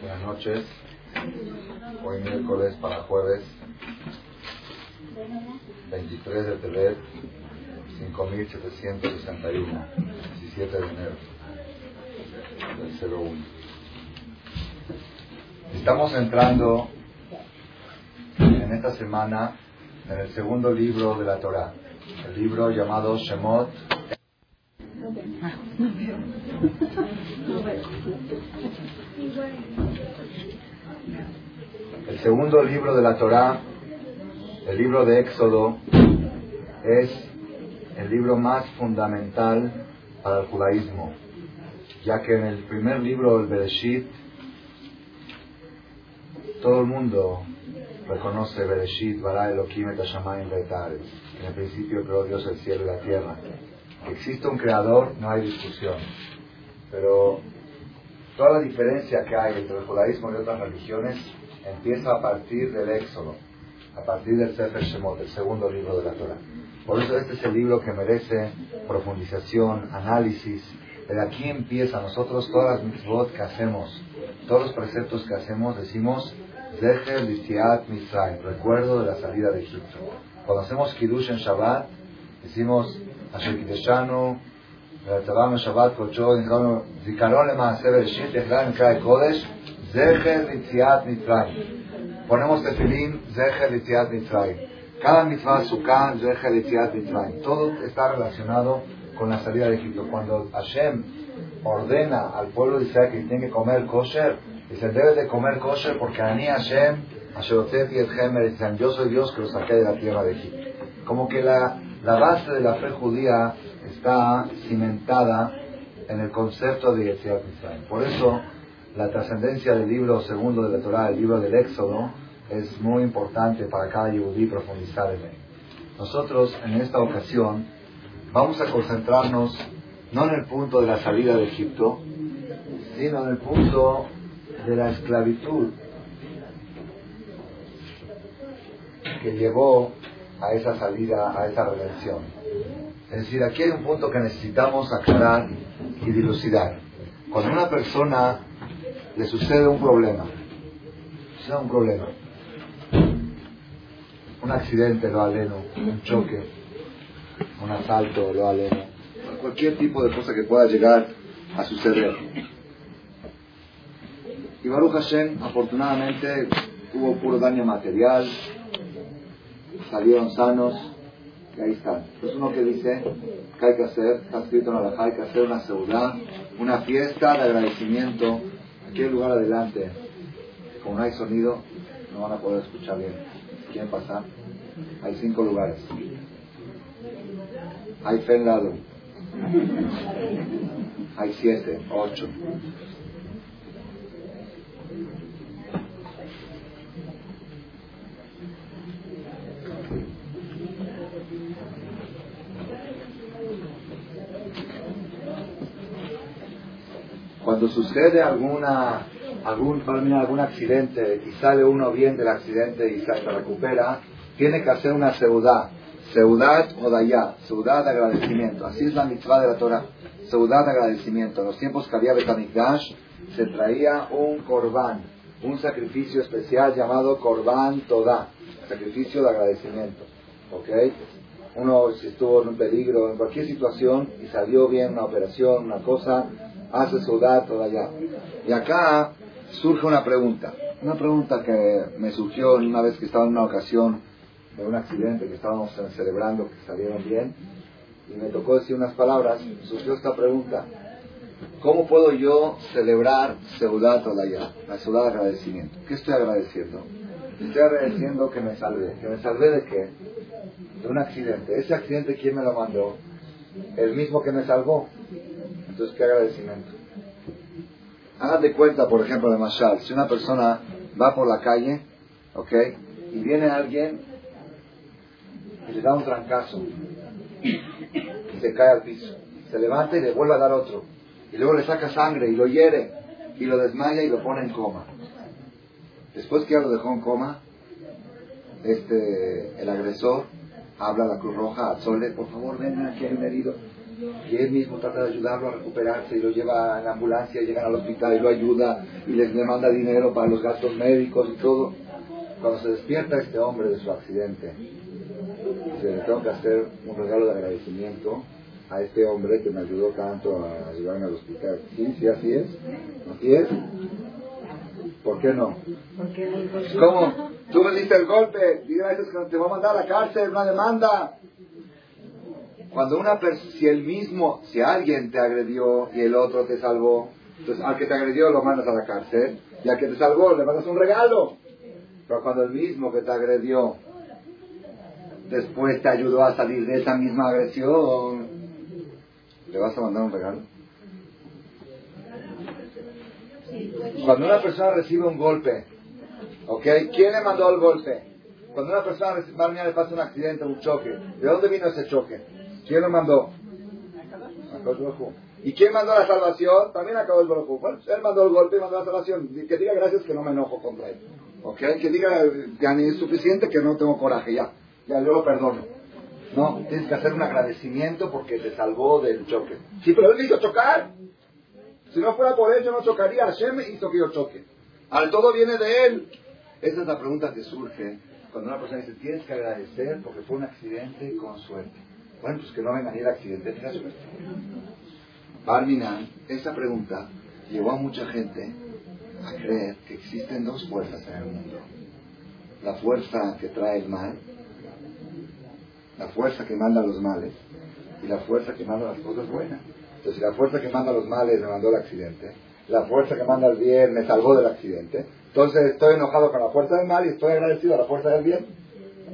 Buenas noches. Hoy miércoles para jueves 23 de Tebet 5761 17 de enero del 01 Estamos entrando en esta semana en el segundo libro de la Torah, el libro llamado Shemot el segundo libro de la Torá, el libro de Éxodo, es el libro más fundamental para el judaísmo, ya que en el primer libro, el Bereshit, todo el mundo reconoce Bereshit, Bara Elohim et En el principio creó Dios el cielo y la tierra. Existe un creador, no hay discusión. Pero toda la diferencia que hay entre el judaísmo y otras religiones empieza a partir del Éxodo, a partir del Sefer Shemot, el segundo libro de la Torah. Por eso este es el libro que merece profundización, análisis. De aquí empieza, nosotros todas las mitzvot que hacemos, todos los preceptos que hacemos, decimos, Zecher Lisiat Misraim, recuerdo de la salida de Egipto. Cuando hacemos Kiddush en Shabbat, decimos, Asher Kideshanu, Shabbat, Kocho, Zikaron Lema Sever Shit, Kodesh, Zecher Litziat Mitzrayim. Ponemos tefilín, Zecher Litziat Mitzrayim. Cada mitzvah sukkah, Zecher Litziat Mitzrayim. Todo está relacionado con la salida de Egipto. Cuando Hashem ordena al pueblo de Israel que tiene que comer kosher, dice, debes de comer kosher porque Ani Hashem, Asherotep y el yo soy Dios que los saqué de la tierra de Egipto. Como que la, la base de la fe judía está cimentada en el concepto de Yetziat Mitzrayim. Por eso, la trascendencia del libro segundo de la Torah, el libro del Éxodo, es muy importante para cada yudí profundizar en él. Nosotros, en esta ocasión, vamos a concentrarnos no en el punto de la salida de Egipto, sino en el punto de la esclavitud que llevó a esa salida, a esa redención. Es decir, aquí hay un punto que necesitamos aclarar y dilucidar. Cuando una persona le sucede un problema, sucede un problema, un accidente lo aleno, un choque, un asalto lo aleno, cualquier tipo de cosa que pueda llegar a suceder. Y Baruch Hashem, afortunadamente, tuvo puro daño material, salieron sanos, y ahí está. Es uno que dice que hay que hacer, está escrito en la hay que hacer una seguridad, una fiesta de agradecimiento. Hay lugar adelante, como no hay sonido, no van a poder escuchar bien. ¿Quieren pasar? Hay cinco lugares. Hay fe en lado. Hay siete, ocho. Cuando sucede alguna, algún, algún accidente y sale uno bien del accidente y se recupera, tiene que hacer una seudad. Seudad o dayá, seudad de agradecimiento. Así es la mitzvah de la Torah. Seudad de agradecimiento. En los tiempos que había Betamikdash se traía un corbán, un sacrificio especial llamado corbán todá, sacrificio de agradecimiento. ¿Ok? Uno si estuvo en un peligro, en cualquier situación y salió bien una operación, una cosa, hace soldado todavía. Y acá surge una pregunta, una pregunta que me surgió una vez que estaba en una ocasión de un accidente que estábamos celebrando, que salieron bien, y me tocó decir unas palabras, surgió esta pregunta. ¿Cómo puedo yo celebrar Seudat todavía la ciudad de agradecimiento? ¿Qué estoy agradeciendo? Estoy agradeciendo que me salvé. ¿Que me salvé de qué? De un accidente. ¿Ese accidente quién me lo mandó? El mismo que me salvó. Entonces, ¿qué agradecimiento? Hagan de cuenta, por ejemplo, de Mashal, si una persona va por la calle, ¿ok? Y viene alguien y le da un trancazo y se cae al piso. Se levanta y le vuelve a dar otro. Y luego le saca sangre y lo hiere y lo desmaya y lo pone en coma. Después que ya lo dejó en coma, este, el agresor habla a la Cruz Roja, a Sole, por favor, ven aquí, hay un herido y él mismo trata de ayudarlo a recuperarse y lo lleva en la ambulancia y llegan al hospital y lo ayuda y les le manda dinero para los gastos médicos y todo. Cuando se despierta este hombre de su accidente, se le tengo que hacer un regalo de agradecimiento a este hombre que me ayudó tanto a llevarme al hospital. ¿Sí? ¿Sí así es? ¿Así es? ¿Por qué no? ¿Cómo? Tú me diste el golpe, y veces que te voy a mandar a la cárcel, una demanda. Cuando una si el mismo, si alguien te agredió y el otro te salvó, entonces al que te agredió lo mandas a la cárcel y al que te salvó le mandas un regalo. Pero cuando el mismo que te agredió después te ayudó a salir de esa misma agresión, ¿le vas a mandar un regalo? Cuando una persona recibe un golpe, ¿ok? ¿Quién le mandó el golpe? Cuando una persona le pasa un accidente, un choque, ¿de dónde vino ese choque? ¿Quién lo mandó? ¿Y quién mandó la salvación? También acabó el Baruj Bueno, él mandó el golpe y mandó la salvación. Que diga gracias que no me enojo contra él. ¿Ok? Que diga, ya ni es suficiente que no tengo coraje, ya. Ya, yo lo perdono. No, tienes que hacer un agradecimiento porque te salvó del choque. Sí, pero él hizo chocar. Si no fuera por él, yo no chocaría. Hashem hizo que yo choque. Al todo viene de él. Esa es la pregunta que surge cuando una persona dice, tienes que agradecer porque fue un accidente con suerte. Bueno, pues que no venga ni el accidente ni la suerte. Barminan, esa pregunta llevó a mucha gente a creer que existen dos fuerzas en el mundo. La fuerza que trae el mal la fuerza que manda los males y la fuerza que manda las cosas buenas. Entonces, si la fuerza que manda los males me mandó el accidente, la fuerza que manda el bien me salvó del accidente, entonces estoy enojado con la fuerza del mal y estoy agradecido a la fuerza del bien.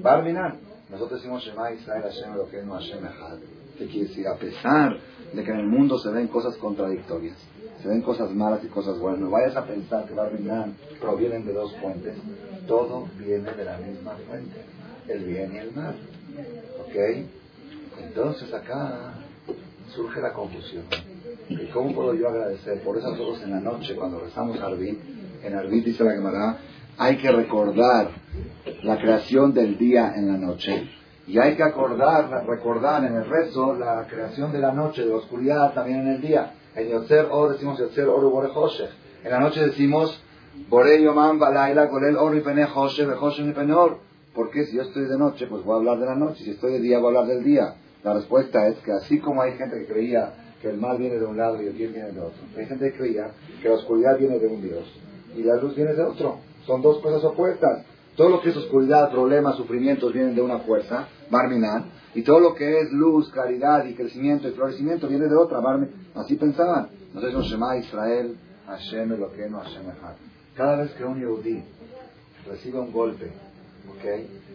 Barminan. Nosotros decimos Shema Israel Hashem no Hashem Echad. ¿Qué quiere decir? A pesar de que en el mundo se ven cosas contradictorias, se ven cosas malas y cosas buenas, no vayas a pensar que Barminan provienen de dos fuentes. Todo viene de la misma fuente, el bien y el mal. ¿Ok? Entonces acá surge la confusión. ¿Y cómo puedo yo agradecer? Por eso nosotros en la noche, cuando rezamos Arbit, en Arbit dice la Gemara, hay que recordar la creación del día en la noche. Y hay que acordar, recordar en el rezo la creación de la noche, de la oscuridad también en el día. En Yotzer Or decimos Yotzer Or Bore En la noche decimos Bore Yomam Balaila Gorel Or Ipene Hoshech Hoshech Ipene Or. Porque si yo estoy de noche, pues voy a hablar de la noche. Si estoy de día, voy a hablar del día. La respuesta es que así como hay gente que creía que el mal viene de un lado y el bien viene de otro, hay gente que creía que la oscuridad viene de un Dios y la luz viene de otro. Son dos cosas opuestas. Todo lo que es oscuridad, problemas, sufrimientos vienen de una fuerza, Barminan, y todo lo que es luz, claridad y crecimiento y florecimiento viene de otra, Así pensaban. Entonces, no Shema Israel, Hashem no Hashem Echad. Cada vez que un Yehudi recibe un golpe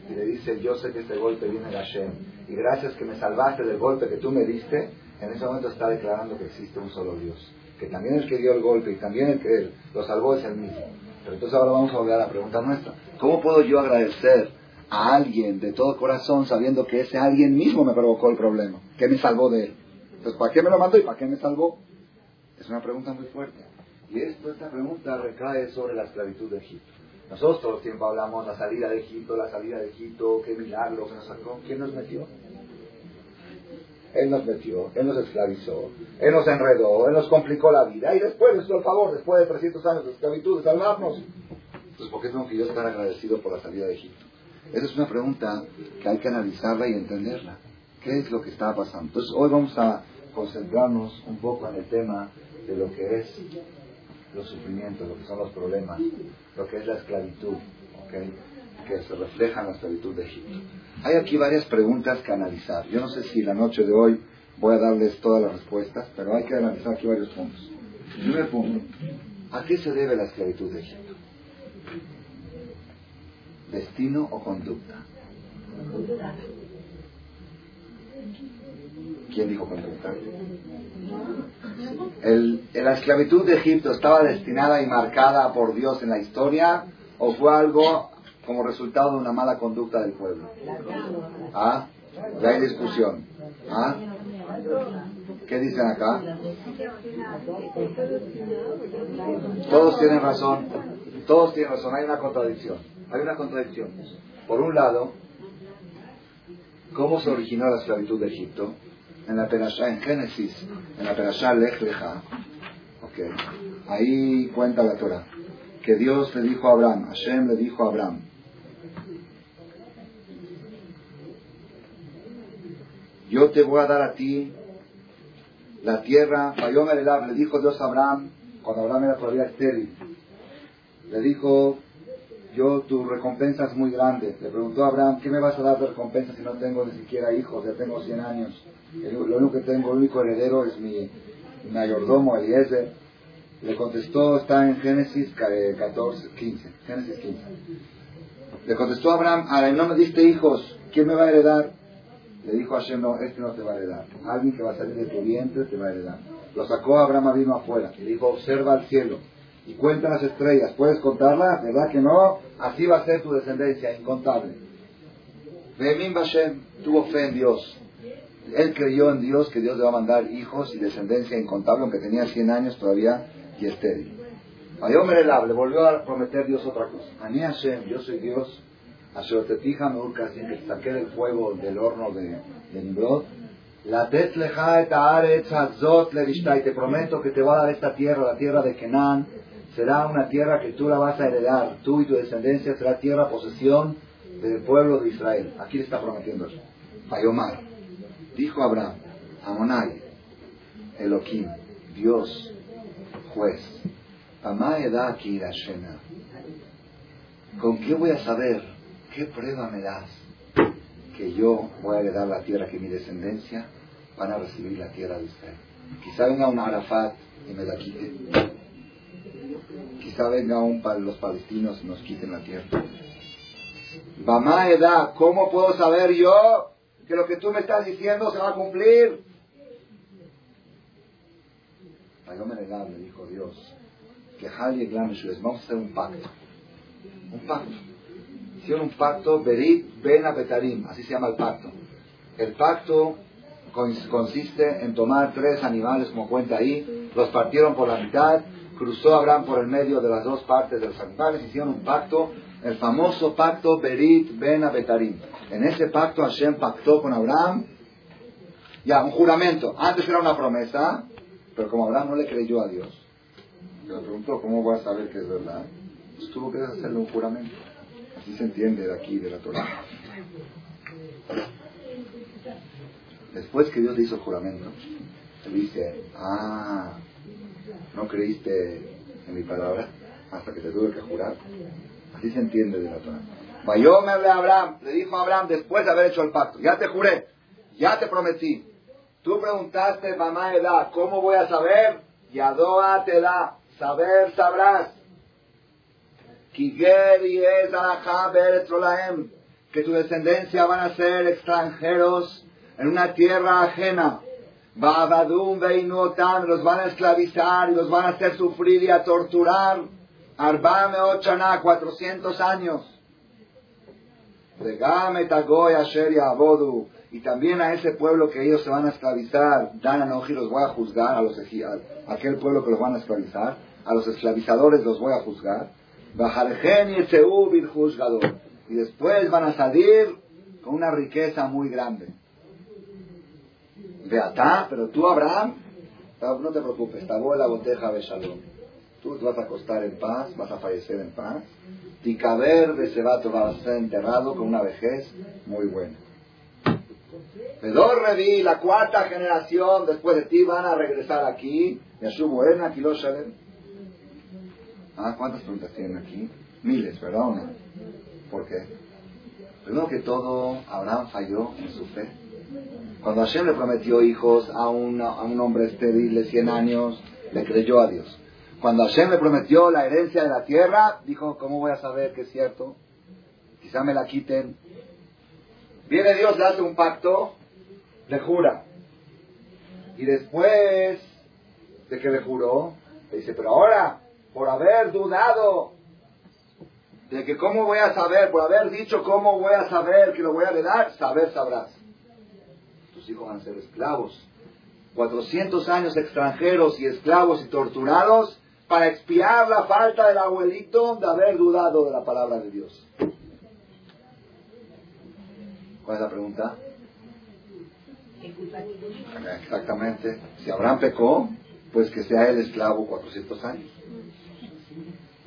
y le dice, yo sé que este golpe viene de Hashem, y gracias que me salvaste del golpe que tú me diste, en ese momento está declarando que existe un solo Dios. Que también el que dio el golpe y también el que lo salvó es el mismo. Pero entonces ahora vamos a volver a la pregunta nuestra. ¿Cómo puedo yo agradecer a alguien de todo corazón sabiendo que ese alguien mismo me provocó el problema? Que me salvó de él. Entonces, ¿para qué me lo mandó y para qué me salvó? Es una pregunta muy fuerte. Y esto, esta pregunta recae sobre la esclavitud de Egipto. Nosotros todo el tiempo hablamos la salida de Egipto, la salida de Egipto, qué milagro que nos sacó. ¿Quién nos metió? Él nos metió, Él nos esclavizó, Él nos enredó, Él nos complicó la vida y después nos hizo el favor, después de 300 años de esclavitud, de salvarnos. Entonces, ¿por qué tengo que yo estar agradecido por la salida de Egipto? Esa es una pregunta que hay que analizarla y entenderla. ¿Qué es lo que está pasando? Entonces, hoy vamos a concentrarnos un poco en el tema de lo que es los sufrimientos, lo que son los problemas, lo que es la esclavitud, que se refleja en la esclavitud de Egipto. Hay aquí varias preguntas que analizar. Yo no sé si la noche de hoy voy a darles todas las respuestas, pero hay que analizar aquí varios puntos. primer punto, ¿a qué se debe la esclavitud de Egipto? ¿Destino o conducta? ¿Quién dijo conducta? El, ¿La esclavitud de Egipto estaba destinada y marcada por Dios en la historia o fue algo como resultado de una mala conducta del pueblo? ¿Ah? Ya hay discusión. ¿Ah? ¿Qué dicen acá? Todos tienen razón. Todos tienen razón. Hay una contradicción. Hay una contradicción. Por un lado, ¿cómo se originó la esclavitud de Egipto? en la Perashá, en Génesis, en la Perashá Lech Lecha, okay, ahí cuenta la Torah, que Dios le dijo a Abraham, Hashem le dijo a Abraham, yo te voy a dar a ti la tierra, le dijo Dios a Abraham, cuando Abraham era todavía estéril, le dijo, yo tu recompensa es muy grande. Le preguntó a Abraham, ¿qué me vas a dar de recompensa si no tengo ni siquiera hijos? Ya tengo 100 años. lo único que tengo, el único heredero es mi, mayordomo Eliezer. Le contestó, está en Génesis 14, 15. Génesis 15. Le contestó a Abraham, ahora no me diste hijos, ¿quién me va a heredar? Le dijo a Hashem, no, este no te va a heredar. Alguien que va a salir de tu vientre te va a heredar. Lo sacó Abraham vino afuera y dijo, observa el cielo y cuenta las estrellas. ¿Puedes contarlas? ¿Verdad que no? Así va a ser tu descendencia, incontable. Vemim Bashem tuvo fe en Dios. Él creyó en Dios que Dios le va a mandar hijos y descendencia incontable, aunque tenía 100 años todavía y estéril. Ayomer el le volvió a prometer Dios otra cosa. Ani Hashem, yo soy Dios. Ashertetija Meurka, sin que saqué del fuego del horno de, de Nimrod. La tetleja et haaretz hazot y te prometo que te va a dar esta tierra, la tierra de Kenan, será una tierra que tú la vas a heredar, tú y tu descendencia será tierra posesión del pueblo de Israel. Aquí le está prometiendo eso. Fayomar. Dijo Abraham, Amonai, Elohim, Dios, juez, ¿Con qué voy a saber? ¿Qué prueba me das? Que yo voy a heredar la tierra que mi descendencia van a recibir la tierra de Israel. Quizá venga un Arafat y me la quite quizá venga para los palestinos y nos quiten la tierra. Bamaeda, ¿cómo puedo saber yo que lo que tú me estás diciendo se va a cumplir? le dijo Dios, que Hali y vamos a hacer un pacto. Un pacto. Hicieron un pacto, Berit Ben Abetarim, así se llama el pacto. El pacto consiste en tomar tres animales, como cuenta ahí, los partieron por la mitad cruzó Abraham por el medio de las dos partes de los animales, hicieron un pacto, el famoso pacto Berit Ben Abetarim. En ese pacto Hashem pactó con Abraham, ya, un juramento. Antes era una promesa, pero como Abraham no le creyó a Dios, le preguntó, ¿cómo voy a saber que es verdad? Pues tuvo que hacerle un juramento. Así se entiende de aquí, de la Torah. Después que Dios le hizo el juramento, le dice, ah, ¿No creíste en mi palabra hasta que te tuve que jurar? Así se entiende de la Torah. me hablé a Abraham, le dijo a Abraham después de haber hecho el pacto, ya te juré, ya te prometí. Tú preguntaste, mamá edad, ¿cómo voy a saber? Yadoa te da, saber sabrás. Que tu descendencia van a ser extranjeros en una tierra ajena los van a esclavizar y los van a hacer sufrir y a torturar. Arbame Ochana, 400 años. Y también a ese pueblo que ellos se van a esclavizar, Dan Anoji los voy a juzgar, a los a aquel pueblo que los van a esclavizar, a los esclavizadores los voy a juzgar. Y después van a salir con una riqueza muy grande. Beatá, pero tú, Abraham, no te preocupes, tabó la boteja de Shalom. Tú te vas a acostar en paz, vas a fallecer en paz. Ticaber de Sebato va a ser enterrado con una vejez muy buena. Pedor Revi, la cuarta generación después de ti van a regresar aquí. Yashubu Erna, Kiloshalem. Ah, ¿cuántas preguntas tienen aquí? Miles, ¿verdad ¿Por qué? Primero que todo, Abraham falló en su fe. Cuando Hashem le prometió hijos a, un hombre estéril de 100 años, le creyó a Dios. Cuando Hashem le prometió la herencia de la tierra, dijo, ¿cómo voy a saber que es cierto? Quizá me la quiten. Viene Dios, le hace un pacto, le jura. Y después de que le juró, le dice, pero ahora, por haber dudado de que cómo voy a saber, por haber dicho cómo voy a saber que lo voy a heredar, saber sabrás hijos van a ser esclavos. 400 años extranjeros y esclavos y torturados para expiar la falta del abuelito de haber dudado de la palabra de Dios. ¿Cuál es la pregunta? Exactamente. Si Abraham pecó, pues que sea el esclavo 400 años.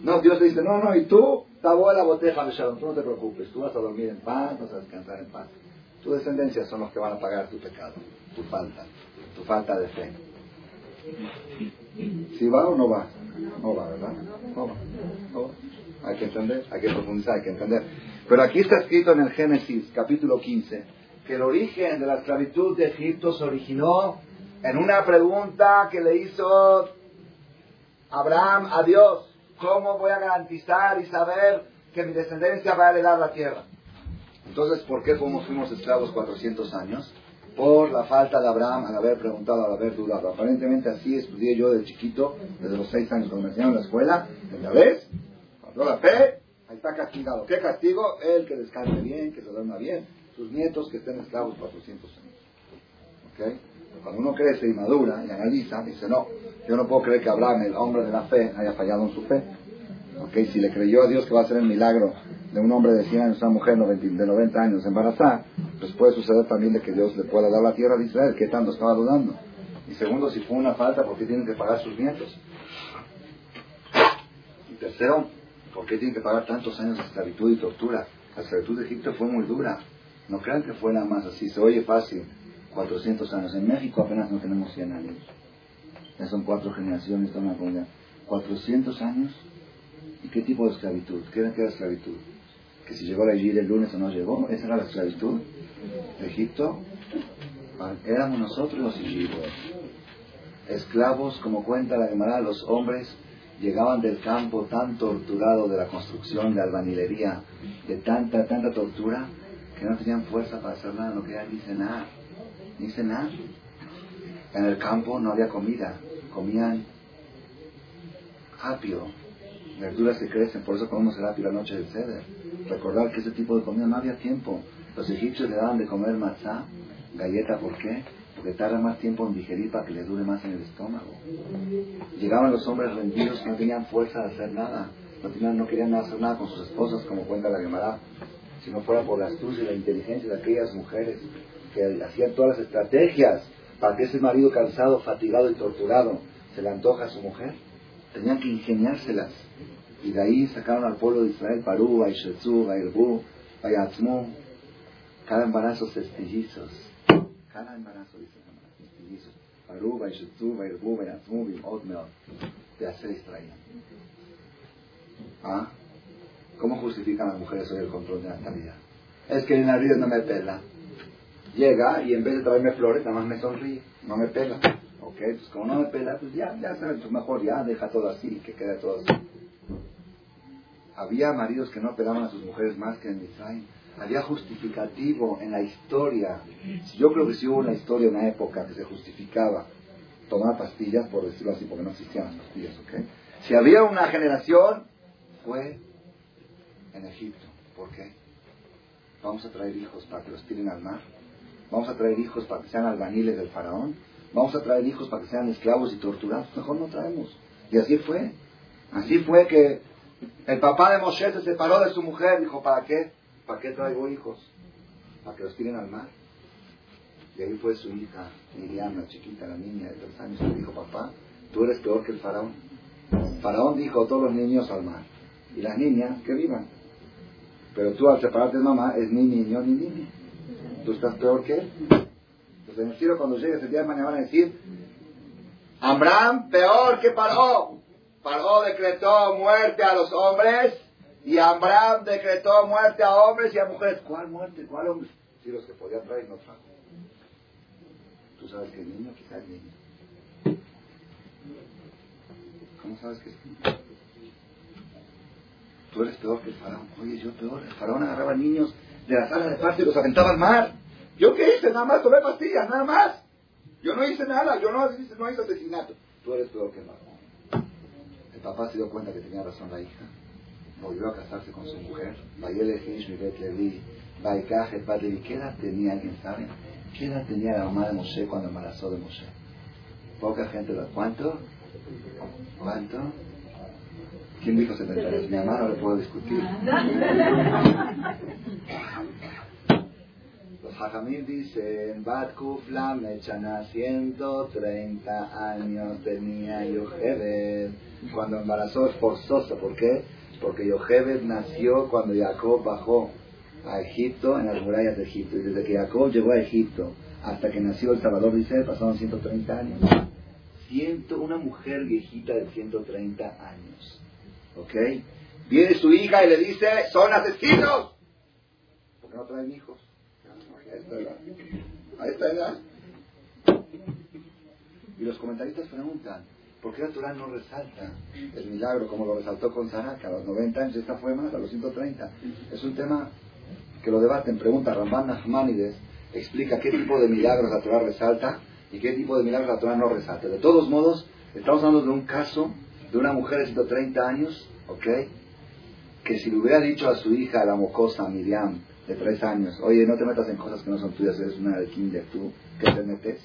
No, Dios le dice, no, no, y tú, tabó la boteja de Shalom, tú no te preocupes, tú vas a dormir en paz, vas a descansar en paz. Tu descendencia son los que van a pagar tu pecado, tu falta, tu falta de fe. ¿Si va o no va? No va, ¿verdad? No va. No va. Hay que entender, hay que profundizar, hay que entender. Pero aquí está escrito en el Génesis, capítulo 15, que el origen de la esclavitud de Egipto se originó en una pregunta que le hizo Abraham a Dios. ¿Cómo voy a garantizar y saber que mi descendencia va a heredar la tierra? Entonces, ¿por qué fuimos esclavos 400 años? Por la falta de Abraham al haber preguntado, al haber dudado. Aparentemente así estudié yo de chiquito, desde los 6 años, cuando me enseñaron en la escuela. ¿Ya ves? Cuando la fe, ahí está castigado. ¿Qué castigo? El que descanse bien, que se duerma bien. Sus nietos que estén esclavos 400 años. ¿Ok? Cuando uno crece y madura y analiza, dice, no, yo no puedo creer que Abraham, el hombre de la fe, haya fallado en su fe. Okay, si le creyó a Dios que va a hacer el milagro de un hombre de 100 años, una mujer de 90 años embarazada, pues puede suceder también de que Dios le pueda dar la tierra de Israel, que tanto estaba dudando. Y segundo, si fue una falta, ¿por qué tienen que pagar sus nietos? Y tercero, ¿por qué tienen que pagar tantos años de esclavitud y tortura? La esclavitud de Egipto fue muy dura. No crean que fue nada más así, se oye fácil. 400 años. En México apenas no tenemos 100 años. Ya son cuatro generaciones de una comunidad. 400 años. ¿Y qué tipo de esclavitud? ¿Qué era, la esclavitud? Que si llegó a ir el lunes o no llegó. ¿Esa era la esclavitud? Egipto. Éramos nosotros los egipcios. Esclavos, como cuenta la Gemara, los hombres llegaban del campo tan torturado de la construcción, de albañilería, de tanta, tanta tortura, que no tenían fuerza para hacer nada, no querían ni cenar ni cenar. En el campo no había comida, comían apio, verduras que crecen, por eso comemos el apio la noche del ceder. Recordar que ese tipo de comida no había tiempo. Los egipcios le daban de comer matzá, galleta, ¿por qué? Porque tarda más tiempo en digerir para que le dure más en el estómago. Llegaban los hombres rendidos que no tenían fuerza de hacer nada, no, tenían, no querían hacer nada con sus esposas, como cuenta la Gemara, si no fuera por la astucia y la inteligencia de aquellas mujeres que hacían todas las estrategias para que ese marido cansado, fatigado y torturado se le antoja a su mujer, tenían que ingeniárselas. Y de ahí sacaron al pueblo de Israel, Parú, Baishetzu, Bairbu, Bayatzmu, cada embarazo sestillizos. Cada embarazo, dice sestillizos. Parú, Baishetzu, Bairbu, Bayatzmu, Bimotmel. De a seis traían. ¿Ah? ¿Cómo justifican las mujeres hoy el control de la natalidad? Es que el marido no me pela llega y en vez de traerme flores, nada más me sonríe, no me pela. Ok, pues como no me pela, pues ya, ya sabes, pues mejor ya deja todo así, que quede todo así. Había maridos que no pelaban a sus mujeres más que en Israel. Había justificativo en la historia. Yo creo que sí hubo una historia, una época que se justificaba tomar pastillas, por decirlo así, porque no existían las pastillas, ¿ok? Si había una generación, fue en Egipto. ¿Por qué? Vamos a traer hijos para que los tiren al mar. Vamos a traer hijos para que sean albañiles del faraón. Vamos a traer hijos para que sean esclavos y torturados. Mejor no traemos. Y así fue. Así fue que el papá de Moshe se separó de su mujer. Dijo, ¿para qué? ¿Para qué traigo hijos? Para que los tiren al mar. Y ahí fue su hija, Miriam, la chiquita, la niña de tres años, le dijo, papá, tú eres peor que el faraón. El faraón dijo, todos los niños al mar. Y las niñas, que vivan. Pero tú al separarte de mamá, es ni niño ni niña estás peor que él. Entonces en el cielo cuando llegue ese día de mañana van a decir, Abraham peor que Paró. Paró decretó muerte a los hombres y Abraham decretó muerte a hombres y a mujeres. ¿Cuál muerte? ¿Cuál hombre? Si los que podía traer no trajo. ¿Tú sabes que es niño? Quizás es niño. ¿Cómo sabes que es niño? Tú eres peor que el faraón. Oye, yo peor. El faraón agarraba niños de la sala de parte y los aventaba al mar. ¿Yo qué hice? Nada más tomé pastillas, nada más. Yo no hice nada, yo no, hice, no hice asesinato. Tú eres peor que el El papá se dio cuenta que tenía razón la hija. Volvió a casarse con su mujer. ¿Qué edad tenía, alguien sabe? ¿Qué edad tenía la mamá de Moshe cuando embarazó de Moshe? Poca gente lo... ¿Cuánto? ¿Cuánto? ¿Quién dijo 73? Mi mamá no le puedo discutir. Los Jajamil dice, Bat Kufla Mechana, 130 años tenía Yochebed. Cuando embarazó es forzoso, ¿por qué? Porque Yochebed nació cuando Jacob bajó a Egipto, en las murallas de Egipto. Y desde que Jacob llegó a Egipto hasta que nació el Salvador, dice, pasaron 130 años. Ciento, una mujer viejita de 130 años. ¿Ok? Viene su hija y le dice, son asesinos. ¿Por qué no traen hijos? A esta edad. Edad. Y los comentaristas preguntan, ¿por qué la Torah no resalta el milagro como lo resaltó con Sara, que a los 90 años esta fue más, a los 130? Es un tema que lo debaten. Pregunta Ramban Nachmanides, explica qué tipo de milagros la Torah resalta y qué tipo de milagros la Torah no resalta. De todos modos, estamos hablando de un caso de una mujer de 130 años, ¿ok? Que si le hubiera dicho a su hija, la mocosa Miriam, de 3 años, oye, no te metas en cosas que no son tuyas, eres una de kinder, tú, ¿qué te metes?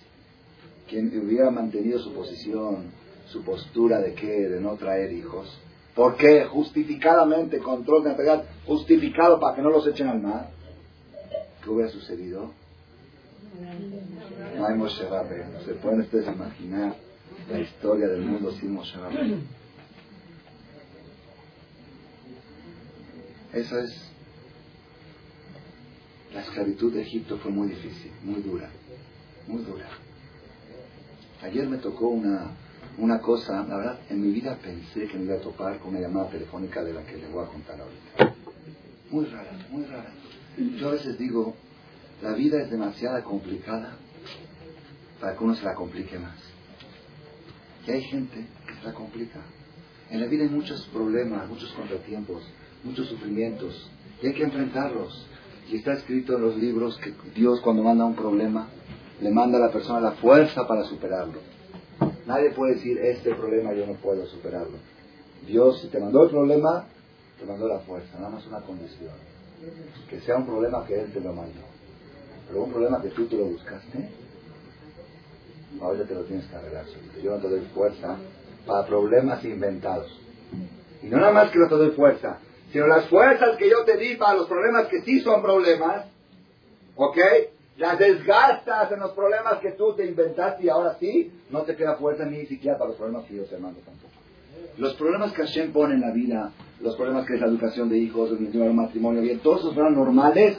Quien hubiera mantenido su posición, su postura de qué, de no traer hijos, ¿por qué? Justificadamente, control de natalidad, justificado para que no los echen al mar. ¿Qué hubiera sucedido? No hay Moshe Rabbeinu. ¿Se pueden ustedes imaginar la historia del mundo sin Moshe Rabbeinu? Esa es... La esclavitud de Egipto fue muy difícil, muy dura, muy dura. Ayer me tocó una, una cosa, la verdad, en mi vida pensé que me iba a topar con una llamada telefónica de la que le voy a contar ahorita. Muy rara, muy rara. Yo a veces digo, la vida es demasiado complicada para que uno se la complique más. Y hay gente que se la complica. En la vida hay muchos problemas, muchos contratiempos, muchos sufrimientos, y hay que enfrentarlos. Y está escrito en los libros que Dios cuando manda un problema, le manda a la persona la fuerza para superarlo. Nadie puede decir, este problema yo no puedo superarlo. Dios, si te mandó el problema, te mandó la fuerza, nada más una condición. Que sea un problema que Él te lo mandó. Pero un problema que tú te lo buscaste, ahora te lo tienes que arreglar. Yo no te doy fuerza para problemas inventados. Y no nada más que no te doy fuerza, sino las fuerzas que yo te di para los problemas que sí son problemas, ¿ok? Las desgastas en los problemas que tú te inventaste y ahora sí, no te queda fuerza ni siquiera para los problemas que yo te mando tampoco. Los problemas que Hashem pone en la vida, los problemas que es la educación de hijos, el matrimonio, bien, todos esos problemas normales,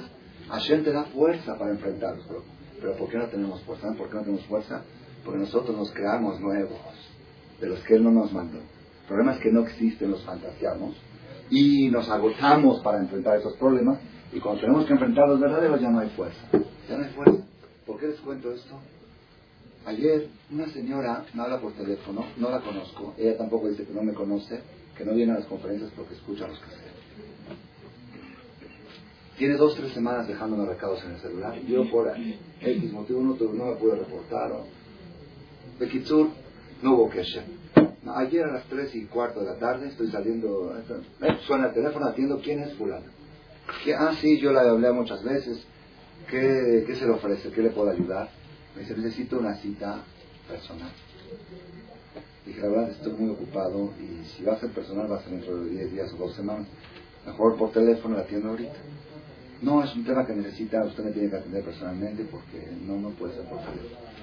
Hashem te da fuerza para enfrentarlos. Pero, pero ¿por qué no tenemos fuerza? ¿Por qué no tenemos fuerza? Porque nosotros nos creamos nuevos, de los que Él no nos mandó. Problemas que no existen los fantaseamos y nos agotamos para enfrentar esos problemas y cuando tenemos que enfrentar los verdaderos ya no hay fuerza. Ya no hay fuerza. ¿Por qué les cuento esto? Ayer una señora me habla por teléfono, no la conozco, ella tampoco dice que no me conoce, que no viene a las conferencias porque escucha los caseros. Tiene dos, tres semanas dejándome recados en el celular. Yo por X motivo no, no me pude reportar. O... De Kitsur, no hubo queja. Ayer a las tres y cuarto de la tarde estoy saliendo, eh, suena el teléfono, atiendo quién es fulano. Que, ah, sí, yo la hablé muchas veces. ¿Qué, ¿Qué se le ofrece? ¿Qué le puedo ayudar? Me dice, necesito una cita personal. Dije, la verdad, estoy muy ocupado y si va a ser personal va a ser dentro de 10 días o dos semanas. Mejor por teléfono la atiendo ahorita. No, es un tema que necesita, usted me tiene que atender personalmente porque no, no puede ser por teléfono.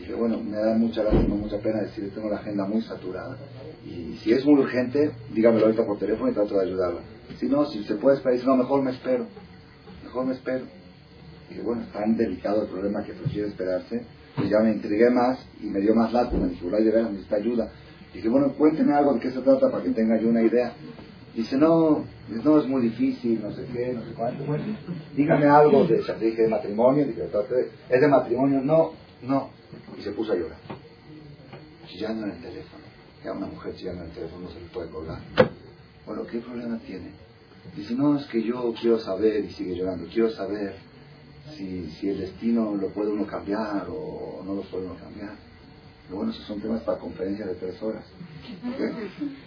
Dije, bueno, me da mucha lástima, mucha pena decirle, tengo la agenda muy saturada. Y si es muy urgente, dígamelo ahorita por teléfono y trato de ayudarla. Si no, si se puede esperar, dice, no, mejor me espero. Mejor me espero. Dije, bueno, es tan delicado el problema que prefiero esperarse. Pues ya me entregué más y me dio más lástima. Me dijo, de ver, necesita ayuda. Dije, bueno, cuénteme algo de qué se trata para que tenga yo una idea. Dice, no, no es muy difícil, no sé qué, no sé cuánto. Dígame algo de, dije, de matrimonio. Dije, ¿es de matrimonio? No, no. Y se puso a llorar. Chillando en el teléfono. Ya una mujer chillando en el teléfono no se le puede colgar. Bueno, ¿qué problema tiene? Dice, no, es que yo quiero saber, y sigue llorando, quiero saber si, si el destino lo puede uno cambiar o no lo puede uno cambiar. Pero bueno, esos son temas para conferencias de tres horas.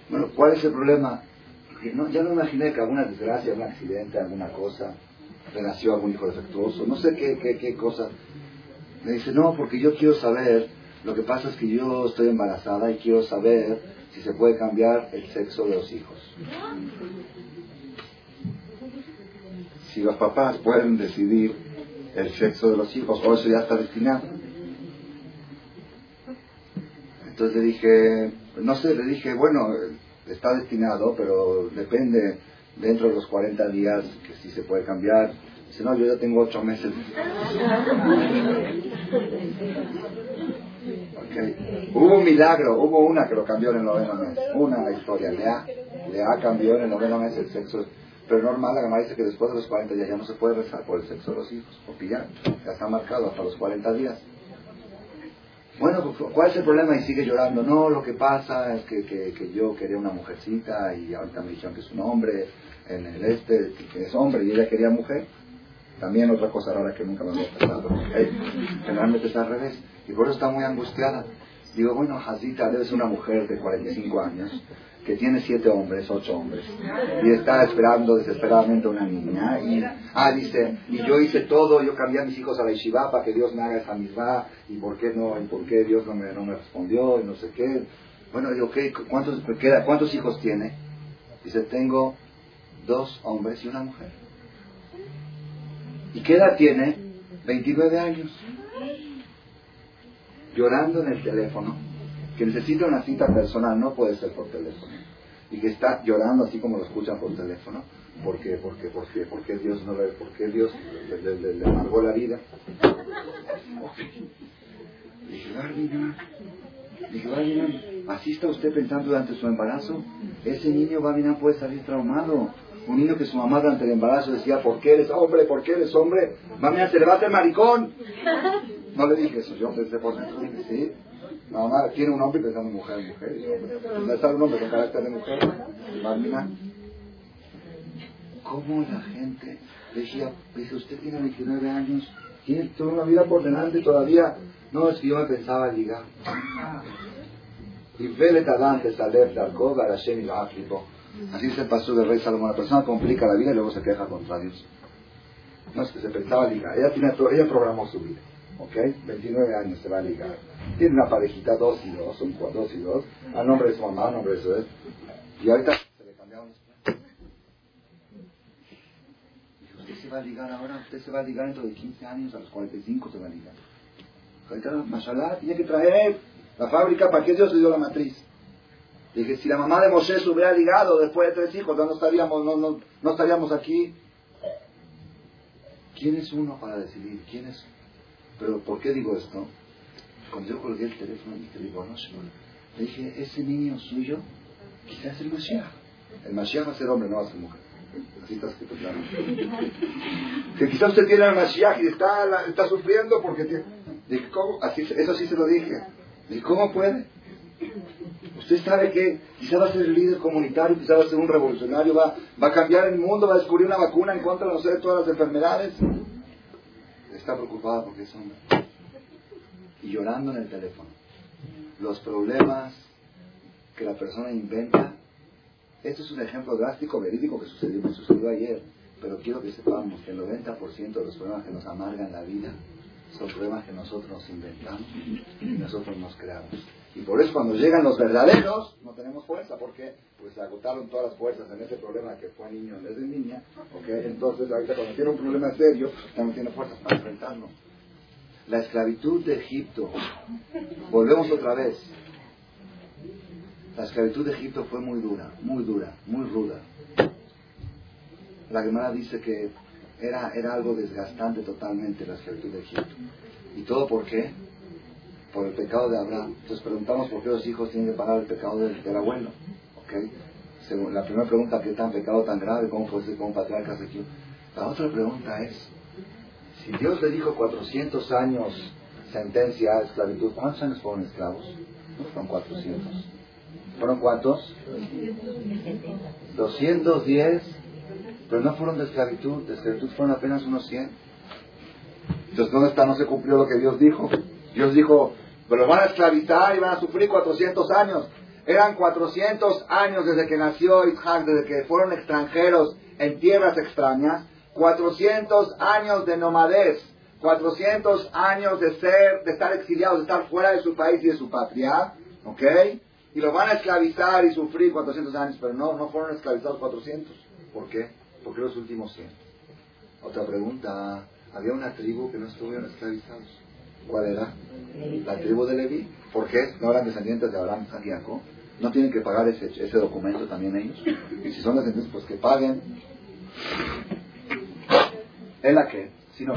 Bueno, ¿cuál es el problema? no, ya no imaginé que alguna desgracia, algún accidente, alguna cosa, renació algún hijo defectuoso, no sé qué, qué, qué cosa. Me dice, no, porque yo quiero saber, lo que pasa es que yo estoy embarazada y quiero saber si se puede cambiar el sexo de los hijos. Si los papás pueden decidir el sexo de los hijos, o eso ya está destinado. Entonces le dije, no sé, le dije, bueno, está destinado, pero depende dentro de los 40 días que si se puede cambiar. Dice, no, yo ya tengo 8 meses. Okay. Hubo un milagro, hubo una que lo cambió en el noveno mes. Una historia, Lea, Lea cambió en el noveno mes el sexo. Pero normal, la mamá dice que después de los 40 días ya no se puede rezar por el sexo de los hijos, porque ya, ya está marcado hasta los 40 días. Bueno, pues, ¿cuál es el problema? Y sigue llorando. No, lo que pasa es que, que, yo quería una mujercita y ahorita me dijeron que es un hombre en el este, que es hombre y ella quería mujer. También otra cosa rara que nunca me había pasado. Generalmente está al revés. Y por eso está muy angustiada. Digo, bueno, Hazita debe ser una mujer de 45 años que tiene siete hombres, ocho hombres, y está esperando desesperadamente una niña, y, ah, dice, y yo hice todo, yo cambié a mis hijos a la yeshiva para que Dios me haga esa misma, y por qué no, y por qué Dios no me, no me respondió, y no sé qué. Bueno, digo, ¿qué, cuántos, ¿cuántos hijos tiene? Dice, tengo dos hombres y una mujer. ¿Y qué edad tiene? 29 años. Llorando en el teléfono, que necesita una cita personal, no puede ser por teléfono, y que está llorando así como lo escuchan por teléfono, porque, porque, porque, porque Dios no le, porque Dios le, le, amargó la vida. Dije, Barbina, dije, Barbina, así está usted pensando durante su embarazo, ese niño Barbina puede salir traumado. Un niño que su mamá durante el embarazo decía, ¿por qué eres hombre? ¿Por qué eres hombre? Mami, se le va a hacer maricón. No le dije eso, yo pensé por dentro, dije, sí. La mamá tiene un hombre pensando en mujer, mujer. No está un hombre con carácter de mujer, Marmina. ¿Cómo la gente decía, dice, usted tiene 29 años, tiene toda una vida por delante todavía? No, es que yo me pensaba ligar. Y vele talante saler darko, garashem y Así se pasó del rey Salomón. La persona complica la vida y luego se queja contra Dios. No, es que se pensaba ligar. Ella, tiene, ella programó su vida. ¿ok? 29 años se va a ligar. Tiene una parejita, dos y dos, son dos y dos, a nombre de su mamá, a nombre de su... Y ahorita se le cambiaron los planes. Dijo, usted se va a ligar ahora, usted se va a ligar dentro de 15 años, a los 45 se va a ligar. Ahorita, mashallah, tiene que traer la fábrica, ¿para qué Dios le dio la matriz? Dije, si la mamá de Moshe se hubiera ligado después de tres hijos, no estaríamos, no, no, no estaríamos aquí. ¿Quién es uno para decidir? ¿Quién es pero ¿por qué digo esto? Cuando yo colgué el teléfono y te digo, no, señor, le dije, ese niño suyo quizás es el Mashiach. El Mashiach va a ser hombre, no va a ser mujer. Así está escrito claro. Que quizás usted tiene el Mashiach y está, está sufriendo porque tiene... Dije, ¿cómo? Así, eso sí se lo dije. Dije, ¿cómo puede? Usted sabe que quizás va a ser líder comunitario, quizás va a ser un revolucionario, va, va a cambiar el mundo, va a descubrir una vacuna en contra no sé, de todas las enfermedades está preocupada porque es hombre. Y llorando en el teléfono. Los problemas que la persona inventa. Esto es un ejemplo drástico, verídico que sucedió, me sucedió ayer. Pero quiero que sepamos que el 90% de los problemas que nos amargan la vida son problemas que nosotros nos inventamos y nosotros nos creamos. Y por eso cuando llegan los verdaderos, no tenemos fuerza, porque pues se agotaron todas las fuerzas en ese problema que fue niño en vez de niña, ¿okay? entonces ahorita cuando tiene un problema serio, ya no tiene fuerzas para enfrentarlo. La esclavitud de Egipto, volvemos otra vez, la esclavitud de Egipto fue muy dura, muy dura, muy ruda. La Gemara dice que era, era algo desgastante totalmente la esclavitud de Egipto. ¿Y todo por qué? Por el pecado de Abraham. Entonces preguntamos por qué los hijos tienen que pagar el pecado del, abuelo. ¿okay? Según la primera pregunta, ¿qué tan pecado tan grave? ¿Cómo fue ese como patriarca Ezequiel? La otra pregunta es, si Dios le dijo 400 años sentencia a esclavitud, ¿cuántos años fueron esclavos? No fueron 400. ¿Fueron cuántos? 210, pero no fueron de esclavitud, de esclavitud fueron apenas unos 100. Entonces, ¿dónde está? No se cumplió lo que Dios dijo. Dios dijo, pero van a esclavizar y van a sufrir 400 años. Eran 400 años desde que nació Isaac, desde que fueron extranjeros en tierras extrañas. 400 años de nomadez. 400 años de ser, de estar exiliados, de estar fuera de su país y de su patria. ¿Ok? Y los van a esclavizar y sufrir 400 años, pero no, no fueron esclavizados 400. ¿Por qué? Porque los últimos 100. Otra pregunta. había una tribu que no estuvieron esclavizados. ¿Cuál era? La tribu de Leví. ¿Por qué? No eran descendientes de Abraham, y. No tienen que pagar ese, ese documento también ellos. Y si son descendientes, pues que paguen. ¿Es la que? Si no.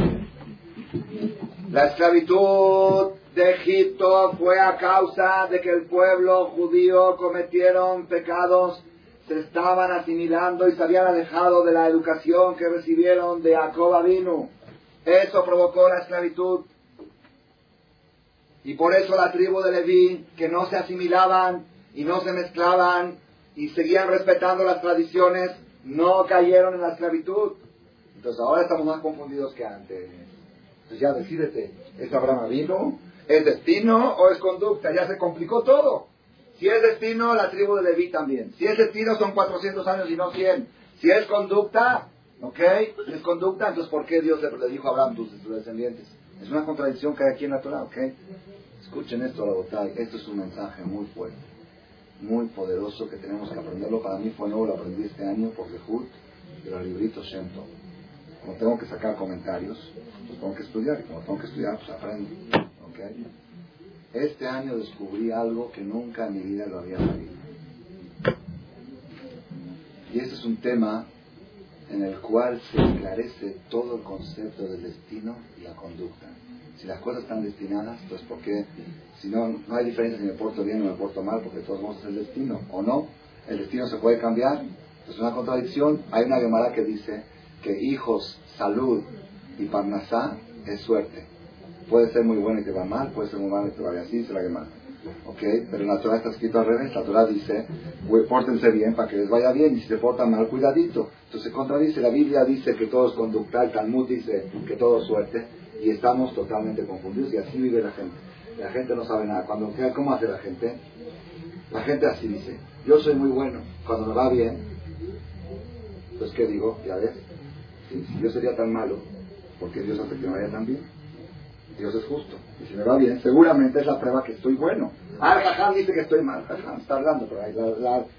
La esclavitud de Egipto fue a causa de que el pueblo judío cometieron pecados, se estaban asimilando y se habían alejado de la educación que recibieron de Jacob Avinu. Eso provocó la esclavitud. Y por eso la tribu de Leví, que no se asimilaban y no se mezclaban y seguían respetando las tradiciones, no cayeron en la esclavitud. Entonces ahora estamos más confundidos que antes. Entonces ya decídete, ¿es Abraham vino? ¿Es destino o es conducta? Ya se complicó todo. Si es destino, la tribu de Leví también. Si es destino, son 400 años y no 100. Si es conducta, ¿ok? es conducta, entonces ¿por qué Dios le, dijo a Abraham, tus descendientes? Es una contradicción que hay aquí en la Torah, ¿ok? Escuchen esto, la botella. Esto es un mensaje muy fuerte, muy poderoso que tenemos que aprenderlo. Para mí fue nuevo, lo aprendí este año por Hut de los libritos Shento. Como tengo que sacar comentarios, pues tengo que estudiar. Y como tengo que estudiar, pues aprendo. ¿ok? Este año descubrí algo que nunca en mi vida lo había sabido. Y este es un tema en el cual se esclarece todo el concepto del destino y la conducta. Si las cosas están destinadas, pues porque si no, no hay diferencia si me porto bien o me porto mal, porque todos vamos a el destino, o no. El destino se puede cambiar, es una contradicción. Hay una Gemara que dice que hijos, salud y parnasá es suerte. Puede ser muy bueno y te va mal, puede ser muy malo y te va así, se la Gemara. ¿Ok? Pero en la Torah está escrito al revés. La Torah dice, pórtense bien para que les vaya bien y si se portan mal, cuidadito. Entonces contradice. La Biblia dice que todo es conducta, el Talmud dice que todo es suerte y estamos totalmente confundidos y así vive la gente. La gente no sabe nada. Cuando, ¿Cómo hace la gente? La gente así dice, yo soy muy bueno, cuando me va bien, pues ¿qué digo? Ya ves, si, yo sería tan malo, porque Dios hace que me vaya tan bien? Dios es justo. Y si me va bien, seguramente es la prueba que estoy bueno. Ah, Jajam dice que estoy mal. Está hablando por ahí.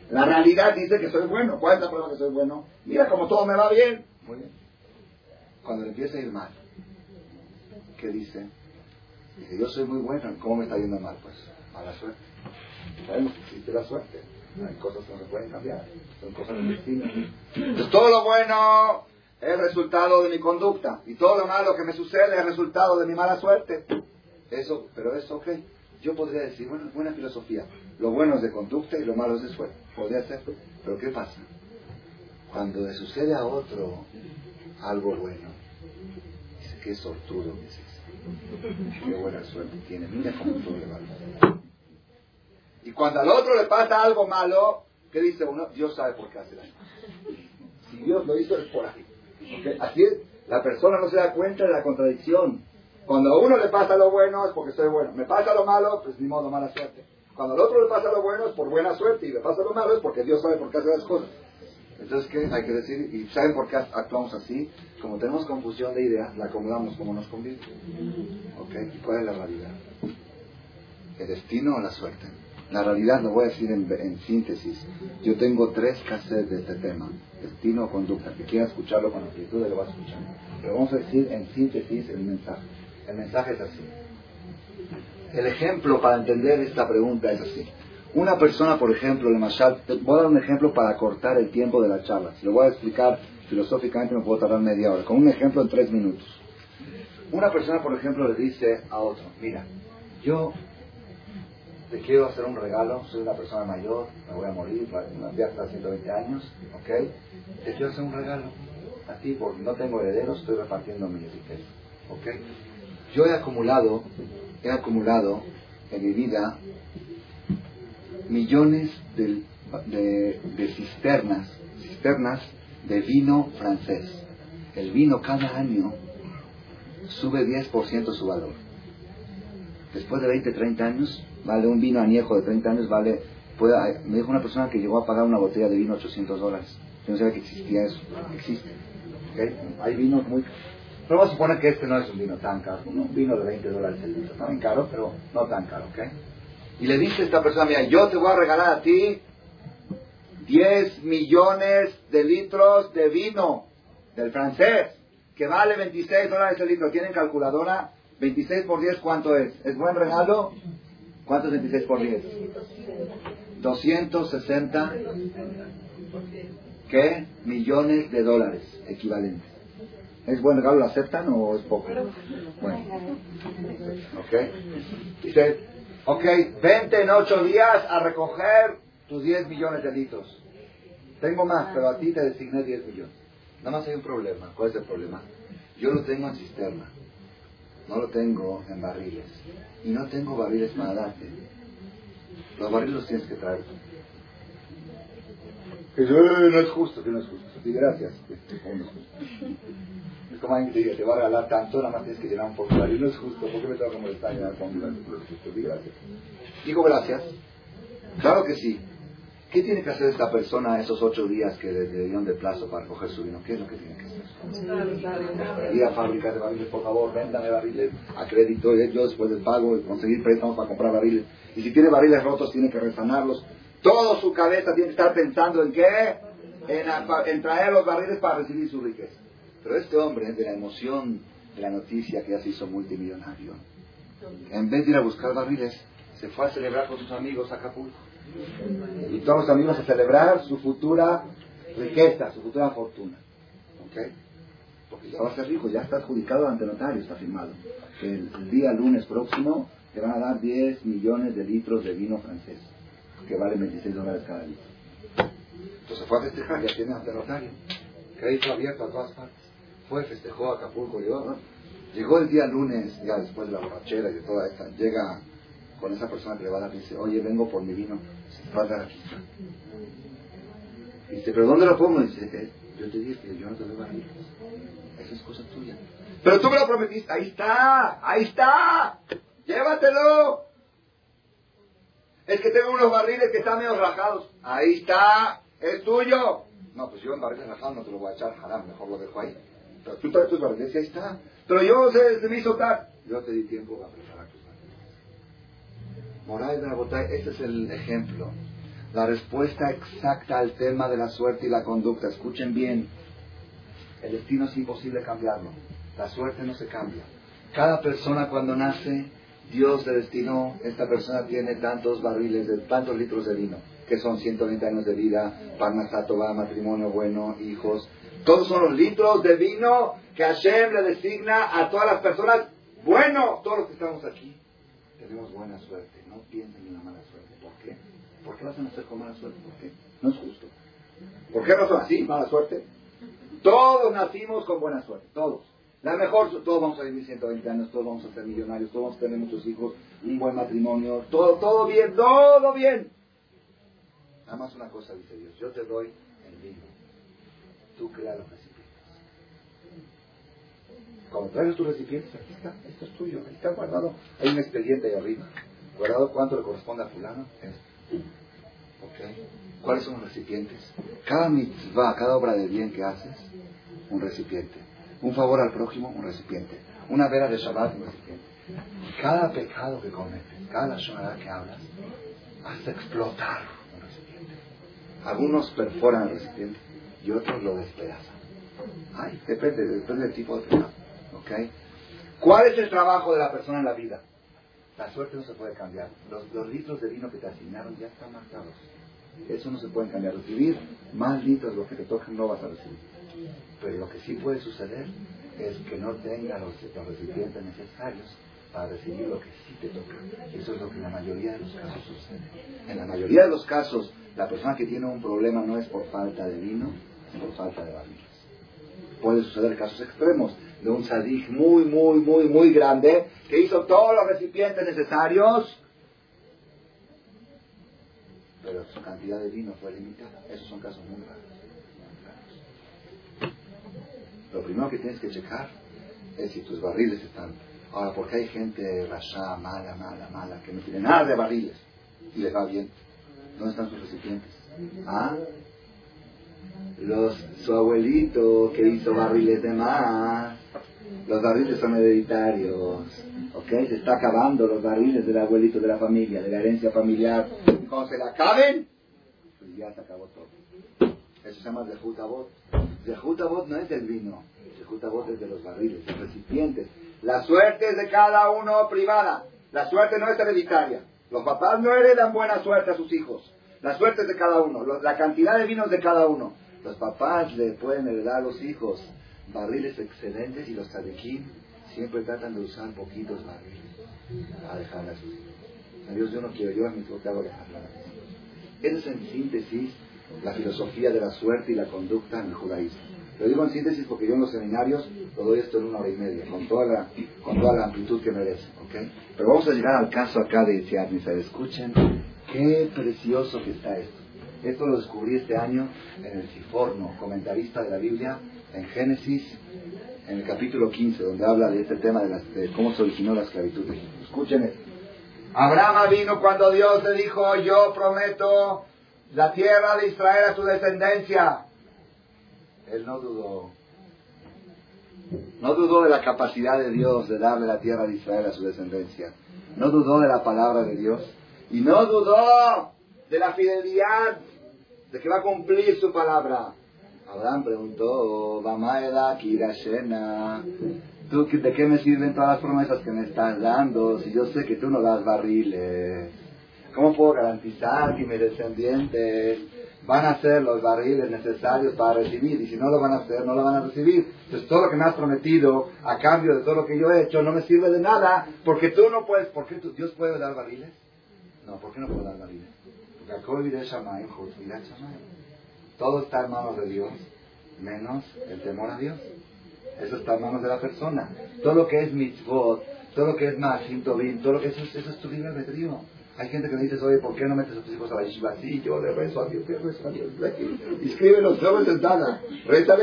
La, realidad dice que soy bueno. ¿Cuál es la prueba que soy bueno? Mira, como todo me va bien. Muy bien. Cuando le empieza a ir mal, ¿qué dice? Dice, yo soy muy bueno, ¿cómo me está yendo mal? Pues, mala suerte. Sabemos que existe la suerte. Hay cosas que no se pueden cambiar. Son cosas del destino. Entonces, todo lo bueno es resultado de mi conducta. Y todo lo malo que me sucede es resultado de mi mala suerte. Eso, pero eso, ok. Yo podría decir, bueno, buena filosofía. Lo bueno es de conducta y lo malo es de suerte. Podría ser. Pero ¿qué pasa? Cuando le sucede a otro algo bueno, dice, qué sortudo, dice Qué buena suerte tiene. Mira cómo todo le va. Y cuando al otro le pasa algo malo, ¿qué dice uno? Dios sabe por qué hace las. Si Dios lo hizo es por ahí. Así es, la persona no se da cuenta de la contradicción. Cuando a uno le pasa lo bueno es porque soy bueno. Me pasa lo malo, pues ni modo, mala suerte. Cuando al otro le pasa lo bueno es por buena suerte y le pasa lo malo es porque Dios sabe por qué hace las cosas. Entonces, ¿qué hay que decir? ¿Y saben por qué actuamos así? Como tenemos confusión de ideas, la acomodamos como nos conviene. ¿Ok? ¿Y cuál es la realidad? ¿El destino o la suerte? La realidad lo voy a decir en, síntesis. Yo tengo tres cassettes de este tema. Destino o conducta. Que quiera escucharlo con amplitud lo va a escuchar. Pero vamos a decir en síntesis el mensaje. El mensaje es así. El ejemplo para entender esta pregunta es así. Una persona, por ejemplo, le voy a dar un ejemplo para cortar el tiempo de la charla. Si lo voy a explicar filosóficamente me puedo tardar media hora. Con un ejemplo en tres minutos. Una persona, por ejemplo, le dice a otro, mira, yo te quiero hacer un regalo, soy una persona mayor, me voy a morir, voy a hasta 120 años, ¿ok? Te quiero hacer un regalo a ti porque no tengo herederos, estoy repartiendo mi riqueza, ¿ok? Yo he acumulado, he acumulado en mi vida millones de, de, cisternas, cisternas de vino francés. El vino cada año sube 10% su valor. Después de 20, 30 años, vale un vino añejo de 30 años, vale, puede, me dijo una persona que llegó a pagar una botella de vino 800 dólares. Yo no sabía que existía eso. Existe. Hay vinos muy... Pero vamos a suponer que este no es un vino tan caro, un vino de 20 dólares el litro. No caro, pero no tan caro, ¿ok? Y le dice a esta persona, mira, yo te voy a regalar a ti 10 millones de litros de vino del francés. que vale 26 dólares el litro. ¿Tienen calculadora? 26 por 10, ¿cuánto es? ¿Es buen regalo? ¿Cuánto es 26 por 10? 260 ¿qué? millones de dólares equivalentes. ¿Es buen regalo? ¿Lo aceptan o es poco? Bueno. Ok. Dice, ok, vente en 8 días a recoger tus 10 millones de litros. Tengo más, pero a ti te designé 10 millones. Nada más hay un problema. ¿Cuál es el problema? Yo lo tengo en cisterna. No lo tengo en barriles. Y no tengo barriles para darte. Los barriles los tienes que traer tú. Que yo, eh, no es justo, que no es justo. Sí, gracias. Es como alguien que te diga, te va a regalar tanto, nada más tienes que llenar un formulario. No es justo, ¿por qué me tengo que molestar llenar un formulario? Sí, gracias. Digo gracias. Claro que sí. ¿Qué tiene que hacer esta persona esos ocho días que le dieron de plazo para coger su vino? ¿Qué es lo que tiene que hacer? Ir a fábricas de barriles, por favor, véndame barriles a crédito, yo después del pago, conseguir préstamos para comprar barriles. Y si tiene barriles rotos, tiene que resanarlos. Toda su cabeza tiene que estar pensando en qué? En, traer los barriles para recibir su riqueza. Pero este hombre, de la emoción de la noticia que ya se hizo multimillonario, en vez de ir a buscar barriles, se fue a celebrar con sus amigos a Acapulco. Y todos los amigos a celebrar su futura riqueza, su futura fortuna. ¿Ok? Porque ya va a ser rico, ya está adjudicado ante notario, está firmado. Que el, día lunes próximo te van a dar 10 millones de litros de vino francés, que vale 26 dólares cada litro. Entonces fue a festejar, ya tiene ante notario. Crédito abierto a todas partes. Fue, festejó a Acapulco, llegó, llegó el día lunes, ya después de la borrachera y de toda esta, llega con esa persona que le va a dar, dice, oye, vengo por mi vino, a dar aquí. Dice, ¿pero dónde lo pongo? Dice, que yo te dije que yo no te doy barriles. Esa es cosa tuya. Pero tú me lo prometiste. Ahí está, ahí está. Llévatelo. Es que tengo unos barriles que están medio rajados. Ahí está, es tuyo. No, pues yo en barriles rajados no te lo voy a echar, jarán, mejor lo dejo ahí. Pero tú traes tus barriles y ahí está. Pero yo se, se me hizo tal. Yo te di tiempo a preparar Moray Botay, ese es el ejemplo. La respuesta exacta al tema de la suerte y la conducta. Escuchen bien. El destino es imposible cambiarlo. La suerte no se cambia. Cada persona cuando nace, Dios le destinó, esta persona tiene tantos barriles, de, tantos litros de vino, que son 120 años de vida, va, matrimonio bueno, hijos. Todos son los litros de vino que Hashem le designa a todas las personas. Bueno, todos los que estamos aquí tenemos buena suerte. No piensen en la mala suerte. ¿Por qué? ¿Por qué vas a nacer con mala suerte? ¿Por qué? No es justo. ¿Por qué son así? Mala suerte. Todos nacimos con buena suerte. Todos. La mejor, todos vamos a vivir 120 años, todos vamos a ser millonarios, todos vamos a tener muchos hijos, un buen matrimonio, todo, todo bien, todo bien. Nada más una cosa dice Dios, yo te doy el vino, tú crea los recipientes. Cuando tus recipientes, aquí está, esto es tuyo, ahí está guardado. Hay un expediente ahí arriba. Guardado cuánto le corresponde a fulano. ¿Cuáles son los recipientes? Cada mitzvah, cada obra de bien que haces, un recipiente. Un favor al prójimo, un recipiente. Una vera de Shabbat, un recipiente. Cada pecado que cometes, cada shonara que hablas, hace explotar un recipiente. Algunos perforan el recipiente y otros lo despedazan. Ay, depende, depende del tipo de pecado. ¿Cuál es el trabajo de la persona en la vida? La suerte no se puede cambiar. Los, litros de vino que te asignaron ya están marcados. Eso no se puede cambiar. Recibir más litros de lo que te tocan no vas a recibir. Pero lo que sí puede suceder es que no tenga los, recipientes necesarios para recibir lo que sí te toca. Eso es lo que en la mayoría de los casos sucede. En la mayoría de los casos, la persona que tiene un problema no es por falta de vino, es por falta de barriles. Puede suceder casos extremos de un sadik muy, muy, muy, muy grande que hizo todos los recipientes necesarios, pero su cantidad de vino fue limitada. Esos son casos muy raros. Lo primero que tienes que checar es si tus barriles están. Ahora, porque hay gente rasha, mala, mala, mala, que no tiene nada de barriles y les va bien. ¿Dónde están sus recipientes? ¿Ah? Los, su abuelito que hizo barriles de más los barriles son hereditarios. ¿Ok? Se está acabando los barriles del abuelito de la familia, de la herencia familiar. Cuando se le acaben, pues ya se acabó todo. Eso se llama Zehutabot. Zehutabot no es del vino. Zehutabot es de los barriles, de los recipientes. La suerte es de cada uno privada. La suerte no es hereditaria. Los papás no heredan buena suerte a sus hijos. La suerte es de cada uno. La cantidad de vino es de cada uno. Los papás le pueden heredar a los hijos barriles excelentes y los tzadikim siempre tratan de usar poquitos barriles a dejarle a. Dios, yo no quiero, yo a mi hago dejarla. Esa es en síntesis la filosofía de la suerte y la conducta en el judaísmo. Lo digo en síntesis porque yo en los seminarios lo doy esto en una hora y media, con toda la, con toda la amplitud que merece. ¿okay? Pero vamos a llegar al caso acá de Itziar Escuchen qué precioso que está esto. Esto lo descubrí este año en el Ciforno, comentarista de la Biblia, en Génesis, en el capítulo 15, donde habla de este tema de, cómo se originó la esclavitud. Escuchen. Abraham vino cuando Dios le dijo, yo prometo la tierra de Israel a tu descendencia. Él no dudó. No dudó de la capacidad de Dios de darle la tierra de Israel a su descendencia. No dudó de la palabra de Dios. Y no dudó de la fidelidad de que va a cumplir su palabra. Abraham preguntó, ¿tú de qué me sirven todas las promesas que me estás dando si yo sé que tú no das barriles? ¿Cómo puedo garantizar que mis descendientes van a hacer los barriles necesarios para recibir? Y si no lo van a hacer, no lo van a recibir. Entonces todo lo que me has prometido a cambio de todo lo que yo he hecho no me sirve de nada porque tú no puedes. ¿Por qué tú, Dios puede dar barriles? No, ¿por qué no puedo dar barriles? Todo está en manos de Dios, menos el temor a Dios. Eso está en manos de la persona. Todo lo que es mitzvot, todo lo que es Maasim Tobin, todo lo que es, eso es tu libre albedrío. Hay gente que me dice, oye, ¿por qué no metes a tus hijos a la yeshiva? Sí, yo le rezo a Dios, yo rezo a Dios. Escríbelos, no me nada.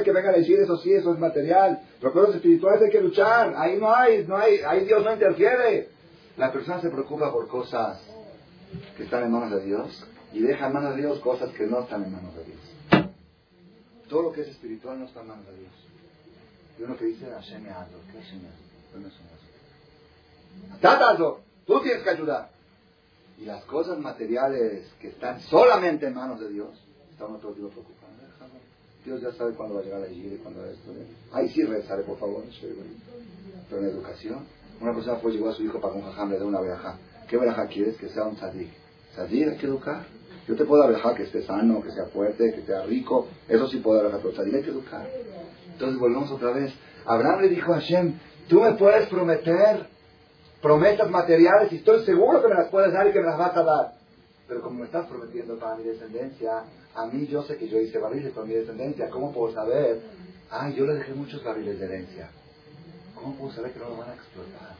Que venga a decir, eso sí, eso es material. Los espirituales hay que luchar. Ahí no hay, no hay, ahí Dios no interfiere. La persona se preocupa por cosas que están en manos de Dios y deja en manos de Dios cosas que no están en manos de Dios. Todo lo que es espiritual no está en manos de Dios. Y uno que dice, Hashem Azor, ¿qué Hashem es Azor. Tú tienes que ayudar. Y las cosas materiales que están solamente en manos de Dios, están otro día preocupados. Dios ya sabe cuándo va a llegar la y cuándo va a estudiar. Ahí sí rezaré, por favor. Pero en educación, una persona fue llegó a su hijo para un jajam, le da una verajá. ¿Qué verajá quieres? Que sea un tzadik. Tzadik hay que educar. Yo te puedo hablar que esté sano, que sea fuerte, que sea rico. Eso sí puedo hablar, pero hay que educar. Entonces volvemos otra vez. Abraham le dijo a Hashem, tú me puedes prometer promesas materiales y estoy seguro que me las puedes dar y que me las vas a dar. Pero como me estás prometiendo para mi descendencia, a mí yo sé que yo hice barriles para mi descendencia. ¿Cómo puedo saber? Ah, yo le dejé muchos barriles de herencia. ¿Cómo puedo saber que no lo van a explotar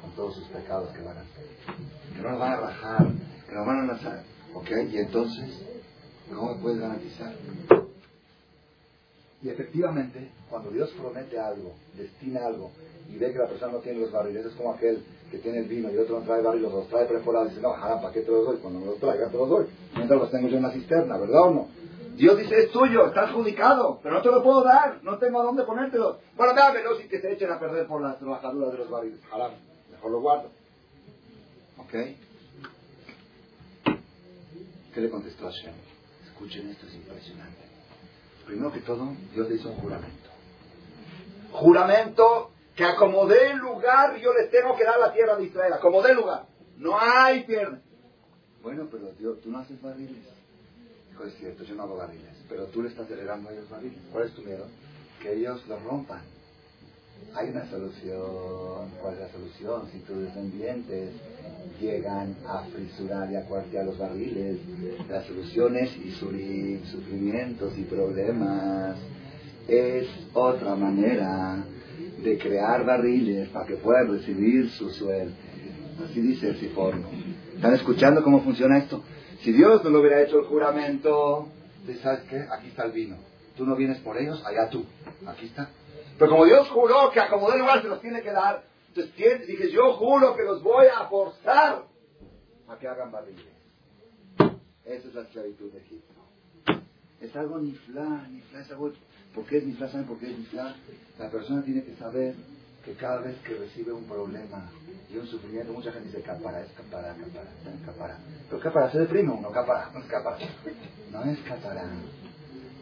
con todos sus pecados que van a hacer? Que no lo van a rajar, que no lo van a lanzar. ¿Ok? Y entonces, ¿cómo me puedes garantizar? Y efectivamente, cuando Dios promete algo, destina algo, y ve que la persona no tiene los barriles, es como aquel que tiene el vino y otro no trae barriles, los trae perforados y dice, no, ¿para qué te los doy? Cuando me los traiga te los doy. Mientras los tengo yo en la cisterna, ¿verdad o no? Dios dice, es tuyo, está adjudicado, pero no te lo puedo dar, no tengo a dónde ponértelo. Bueno, dámelo sin que se echen a perder por las trabajaduras de los barriles. Ojalá, mejor lo guardo. ¿Ok? ¿Qué le contestó Hashem? Escuchen, esto es impresionante. Primero que todo, Dios le hizo un juramento. Juramento que acomodé el lugar, yo les tengo que dar la tierra de Israel. Acomodé el lugar. No hay pierde. Bueno, pero Dios, tú no haces barriles. Dijo, es cierto, yo no hago barriles. Pero tú le estás heredando a ellos barriles. ¿Cuál es tu miedo? Que ellos los rompan. Hay una solución. ¿Cuál es la solución? Si tus descendientes llegan a frisurar y a cuartear los barriles, las soluciones y sufrimientos y problemas es otra manera de crear barriles para que puedan recibir su suerte. Así dice el Siforno. ¿Están escuchando cómo funciona esto? Si Dios no lo hubiera hecho el juramento, ¿sabes qué? Aquí está el vino. Tú no vienes por ellos, allá tú. Aquí está. Pero como Dios juró que acomodó el lugar se los tiene que dar, entonces yo juro que los voy a forzar a que hagan barriles. Esa es la esclavitud de Egipto. Es algo ni fla, ni fla, es algo... ¿Por qué es ni fla? ¿Saben por qué es ni fla? La persona tiene que saber que cada vez que recibe un problema y un sufrimiento, mucha gente dice capara, es capara, capara, capara. Pero capara se deprime uno, capara, no es capara. No es capara.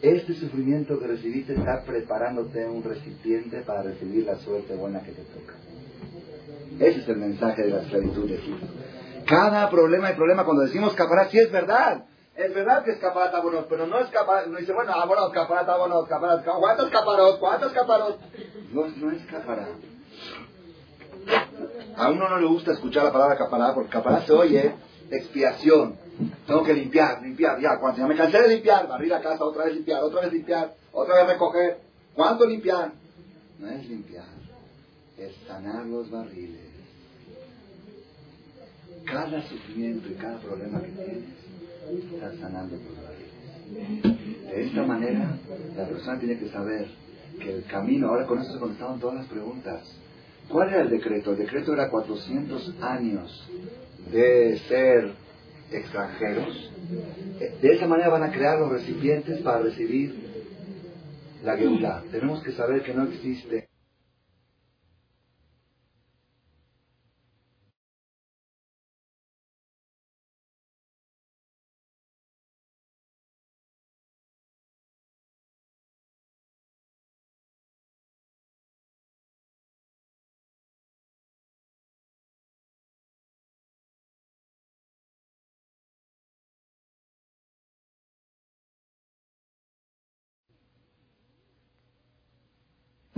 Este sufrimiento que recibiste está preparándote un recipiente para recibir la suerte buena que te toca. Ese es el mensaje de la esclavitud de Egipto. Cada problema y problema, cuando decimos capará, sí es verdad. Es verdad que es caparata bueno, pero no es caparata. No dice, bueno, bueno, caparata bueno, caparata. ¿Cuántos caparot? ¿Cuántos caparot? No, no es capará. A uno no le gusta escuchar la palabra capará, porque capará se oye expiación. Tengo que limpiar, limpiar, ya. Cuando ya me cansé de limpiar, barrir la casa, otra vez limpiar, otra vez limpiar, otra vez recoger. ¿Cuánto limpiar? No es limpiar, es sanar los barriles. Cada sufrimiento y cada problema que tienes, estás sanando tus barriles. De esta manera, la persona tiene que saber que el camino, ahora con esto se contestaron todas las preguntas. ¿Cuál era el decreto? El decreto era 400 años de ser extranjeros. De esa manera van a crear los recipientes para recibir la Geulah. Tenemos que saber que no existe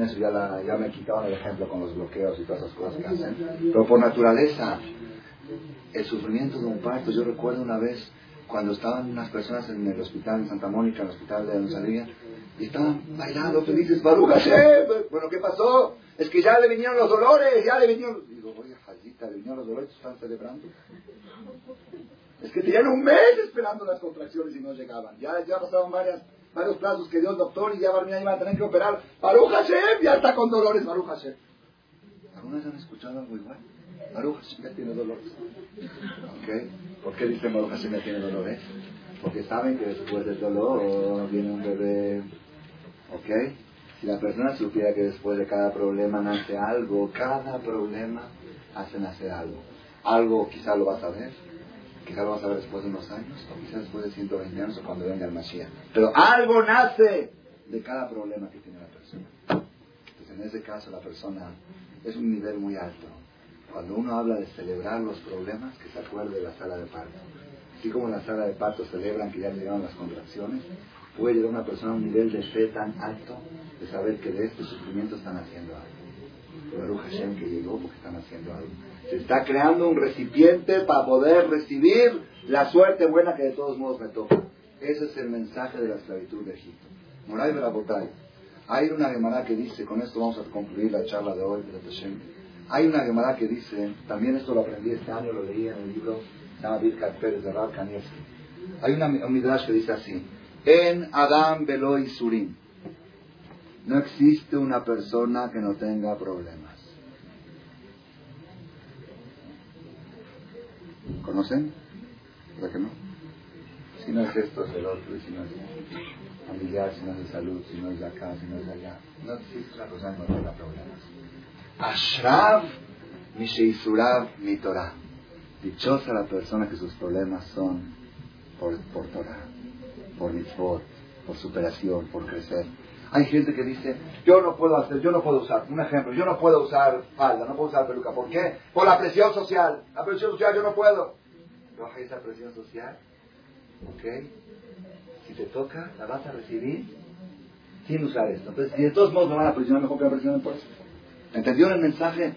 Eso ya, la, ya me quitaban el ejemplo con los bloqueos y todas esas cosas que hacen. Pero por naturaleza, el sufrimiento de un parto, yo recuerdo una vez cuando estaban unas personas en el hospital en Santa Mónica, en el hospital de Rosalía, y estaban bailando felices, Baruch Bueno, ¿qué pasó? Es que ya le vinieron los dolores, ya le vinieron... Digo, oye, Jaldita, le vinieron los dolores, ¿están celebrando? Es que tenían un mes esperando las contracciones y no llegaban. Ya, ya pasaron varias varios plazos que dio el doctor y ya Barmina iba a tener que operar. Baruch Hashem ya está con dolores, Baruch Hashem. ¿Algunas han escuchado algo igual? Baruch Hashem ya tiene dolores. ¿Ok? ¿Por qué dicen Baruch Hashem ya tiene dolores? Porque saben que después del dolor viene un bebé. ¿Ok? Si la persona supiera que después de cada problema nace algo, cada problema hace nacer algo. Algo quizá lo vas a ver, quizás lo vamos a ver después de unos años, o quizás después de 120 años, o cuando venga el Mashiach. Pero algo nace de cada problema que tiene la persona. Entonces, en ese caso, la persona es un nivel muy alto. Cuando uno habla de celebrar los problemas, que se acuerde de la sala de parto. Así como en la sala de parto celebran que ya llegaron las contracciones, puede llegar una persona a un nivel de fe tan alto de saber que de este sufrimiento están haciendo algo. Baruch Hashem que llegó porque están haciendo algo. Se está creando un recipiente para poder recibir la suerte buena que de todos modos me toca. Ese es el mensaje de la esclavitud de Egipto. Moray Berabotay. Hay una Gemara que dice, con esto vamos a concluir la charla de hoy, hay una Gemara que dice, también esto lo aprendí este año, lo leí en el libro, se llama Birkat Pérez de Rab. Hay una, un midrash que dice así, en Adam Beloy Surim, no existe una persona que no tenga problemas. ¿Conocen? ¿Verdad que no? Si no es esto, es el otro, si no es familiar, si no es de salud, si no es de acá, si no es de allá. No existe una cosa que no tenga problemas. Ashrav Misheisurav mi Torah. Dichosa la persona que sus problemas son por, por Torah, por mitzvot, por superación, por crecer. Hay gente que dice, yo no puedo hacer, yo no puedo usar, un ejemplo, yo no puedo usar falda, no puedo usar peluca. ¿Por qué? Por la presión social. La presión social yo no puedo. Baja esa presión social, ¿ok? Si te toca, la vas a recibir sin usar esto. Entonces, si de todos modos me van a presionar, mejor que la presionen por eso. ¿Entendieron el mensaje?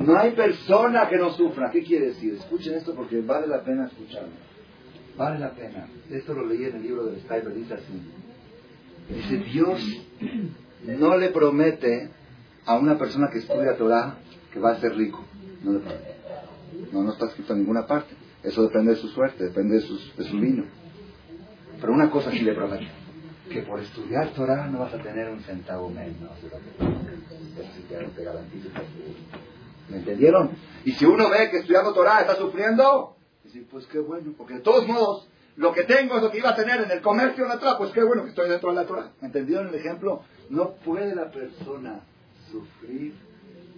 No hay persona que no sufra. ¿Qué quiere decir? Escuchen esto porque vale la pena escucharlo. Vale la pena. Esto lo leí en el libro del Stuyver, dice así. Dice, Dios no le promete a una persona que estudia Torah que va a ser rico. No le promete. No, no está escrito en ninguna parte. Eso depende de su suerte, depende de, su vino. Pero una cosa sí le promete. Que por estudiar Torah no vas a tener un centavo menos Eso sí te, garantizo. ¿Me entendieron? Y si uno ve que estudiando Torah está sufriendo, dice, pues qué bueno, porque de todos modos lo que tengo es lo que iba a tener en el comercio en la Torah, pues qué bueno que estoy dentro de la Torah. ¿Entendieron el ejemplo? No puede la persona sufrir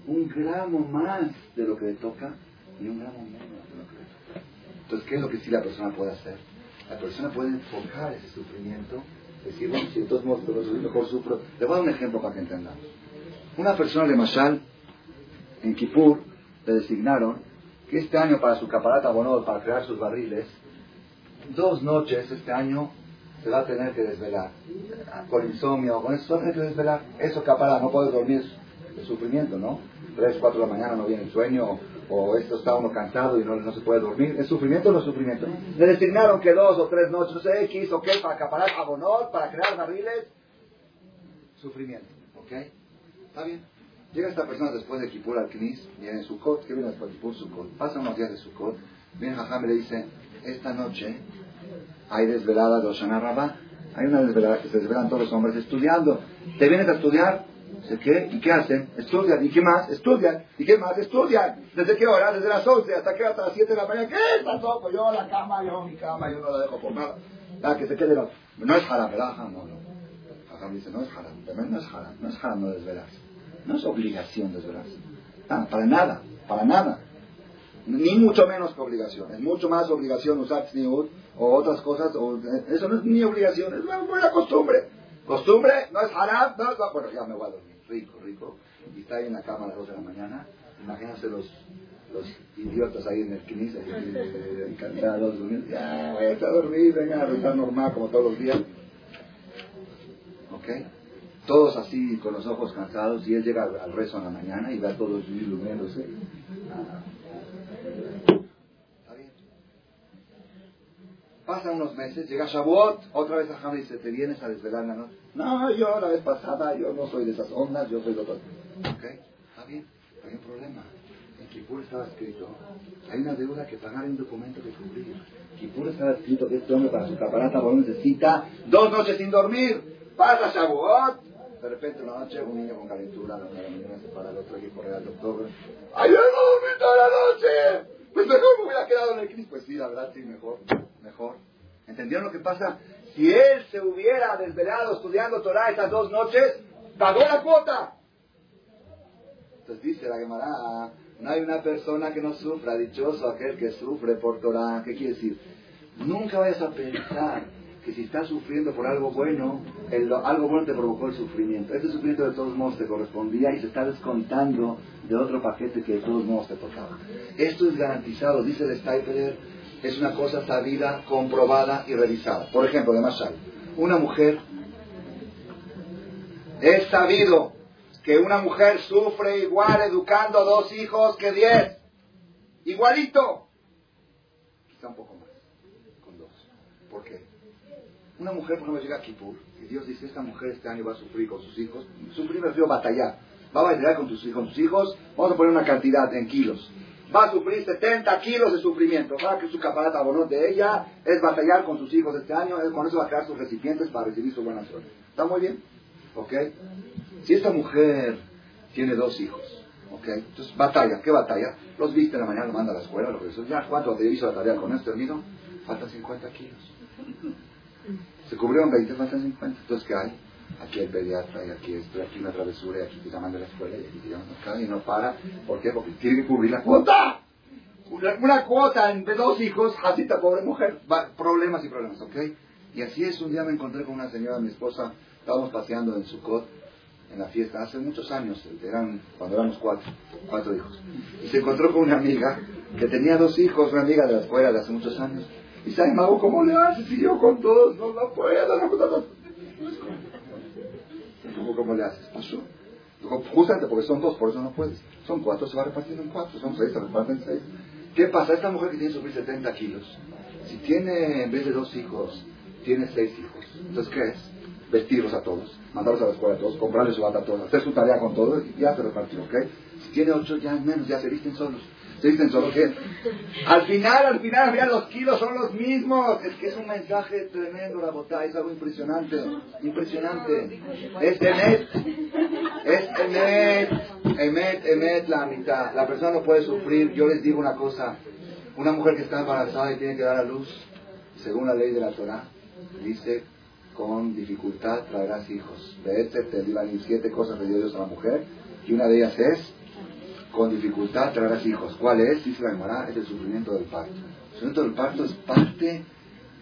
un gramo más de lo que le toca ni un gramo menos de lo que le toca. Entonces, ¿qué es lo que sí la persona puede hacer? La persona puede enfocar ese sufrimiento Decir, bueno, si de todos modos mejor sufro. Le voy a dar un ejemplo para que entendamos. Una persona de Mashal, en Kippur, le designaron que este año para su caparata bonol, para crear sus barriles, dos noches este año se va a tener que desvelar. Con insomnio, con eso, va que desvelar. Eso caparata, no puede dormir, de sufrimiento, ¿no? Tres, cuatro de la mañana no viene el sueño, o esto está uno cansado y no, no se puede dormir. ¿Es sufrimiento o no es sufrimiento? Le designaron que dos o tres noches, no sé, X, ok, para acaparar abonor, para crear barriles. Sufrimiento, ¿ok? Está bien. Llega esta persona después de Kipur al Knis, viene su Sukkot, ¿qué viene después de Kipur? Sukkot. Pasa unos días de Sukkot, viene Jajam y le dice, esta noche hay desvelada de Oshana Rabá, hay una desvelada que se desvelan todos los hombres estudiando. ¿Te vienes a estudiar? ¿Qué? ¿Y qué hacen? Estudian. ¿Y qué más? Estudian. ¿Y qué más? Estudian. ¿Desde qué hora? Desde las 11 hasta qué hasta las 7 de la mañana. ¿Qué? Está todo. Yo la cama, yo mi cama, yo no la dejo por nada. La que se quede. No, no es haram, ¿verdad? No, no. Haram dice, no es haram. También no es haram. No es haram no desvelarse. No es obligación desvelarse. Ah, para nada. Para nada. Ni mucho menos que obligación. Es mucho más obligación usar tzniut o otras cosas. O, eso no es ni obligación. Es una buena costumbre. Costumbre no es haram. No, no, bueno, ya me voy a dormir rico, rico, y está ahí en la cama a las 2 de la mañana, imagínense los, los idiotas ahí en el knis, encantados, durmiendo, ya, voy a dormir, venga a rezar normal como todos los días. ¿Ok? Todos así con los ojos cansados y él llega al, rezo en la mañana y ve a todos durmiéndose. Ah. Pasan unos meses, llega Shavuot, otra vez a dice, ¿te vienes a desvelar la noche? No, yo la vez pasada, yo no soy de esas ondas, yo soy de otras. ¿Ok? Está bien, hay un problema. En Kipur estaba escrito, hay una deuda que pagar y un documento que cubrir. Kipur estaba escrito que este hombre para su caparata necesita dos noches sin dormir. Pasa Shavuot. De repente una noche un niño con calentura, la mañana se para el otro y corre al doctor. ¡Ay, yo no dormí toda la noche! Pues mejor me hubiera quedado en el Cristo. Pues sí, la verdad, sí, mejor mejor. ¿Entendieron lo que pasa? Si él se hubiera desvelado estudiando Torah esas dos noches, pagó la cuota. Entonces dice la Gemara, no hay una persona que no sufra, dichoso aquel que sufre por Torah. ¿Qué quiere decir? Nunca vayas a pensar que si estás sufriendo por algo bueno, algo bueno te provocó el sufrimiento. Ese sufrimiento de todos modos te correspondía y se está descontando de otro paquete que de todos modos te tocaba. Esto es garantizado, dice el Steipeler, es una cosa sabida, comprobada y revisada. Por ejemplo, de Mashal, una mujer, es sabido que una mujer sufre igual educando dos hijos que diez. Igualito. Quizá un poco más, con dos. ¿Por qué? Una mujer, por ejemplo, llega a Kipur y Dios dice, esta mujer este año va a sufrir con sus hijos. Sufrir me refiero a batallar. Va a batallar con tus, con tus hijos. Vamos a poner una cantidad en kilos va a sufrir 70 kilos de sufrimiento. Va que su caparata bonot de ella es batallar con sus hijos este año, con eso va a crear sus recipientes para recibir su buena suerte. ¿Está muy bien? ¿Ok? Si esta mujer tiene dos hijos, ¿ok? Entonces batalla, ¿qué batalla? Los viste en la mañana, lo manda a la escuela, lo que ya, ¿cuánto te hizo la tarea con esto, termino? Faltan 50 kilos. Se cubrieron 20, faltan 50. Entonces, ¿qué hay? Aquí el pediatra, y aquí esto, aquí una travesura, y aquí te llaman de la escuela, y aquí te llaman acá, y no para. ¿Por qué? Porque tiene que cubrir la cuota. Una, cuota entre dos hijos, así está pobre mujer. problemas y problemas, ¿ok? Y así es, un día me encontré con una señora, mi esposa, estábamos paseando en Sucot, en la fiesta, hace muchos años, eran, cuando éramos cuatro, cuatro hijos. Y se encontró con una amiga que tenía dos hijos, una amiga de la escuela de hace muchos años. Y ay, Mago, ¿cómo le haces? Y yo con todos, no, no puedo, no puedo. ¿Cómo, le haces? Pasó. Justamente porque son dos, por eso no puedes. Son cuatro, se va repartiendo en cuatro. Son seis, se reparten en seis. ¿Qué pasa? Esta mujer que tiene sobre 70 kilos, si tiene, en vez de dos hijos, tiene seis hijos. Entonces, ¿qué es? Vestirlos a todos, mandarlos a la escuela a todos, comprarles su bata a todos, hacer su tarea con todos y ya se repartió, ¿ok? Si tiene ocho, ya menos, ya se visten solos dicen solo que al final, al final, mira, los kilos son los mismos. Es que es un mensaje tremendo, la botá, es algo impresionante, impresionante. Es Emet, es Emet, Emet, Emet, la mitad. La persona no puede sufrir. Yo les digo una cosa, una mujer que está embarazada y tiene que dar a luz, según la ley de la Torah, dice, con dificultad traerás hijos. De este te digan siete cosas de Dios a la mujer, y una de ellas es con dificultad traerás hijos. ¿Cuál es? Dice la Gemara, es el sufrimiento del parto. El sufrimiento del parto es parte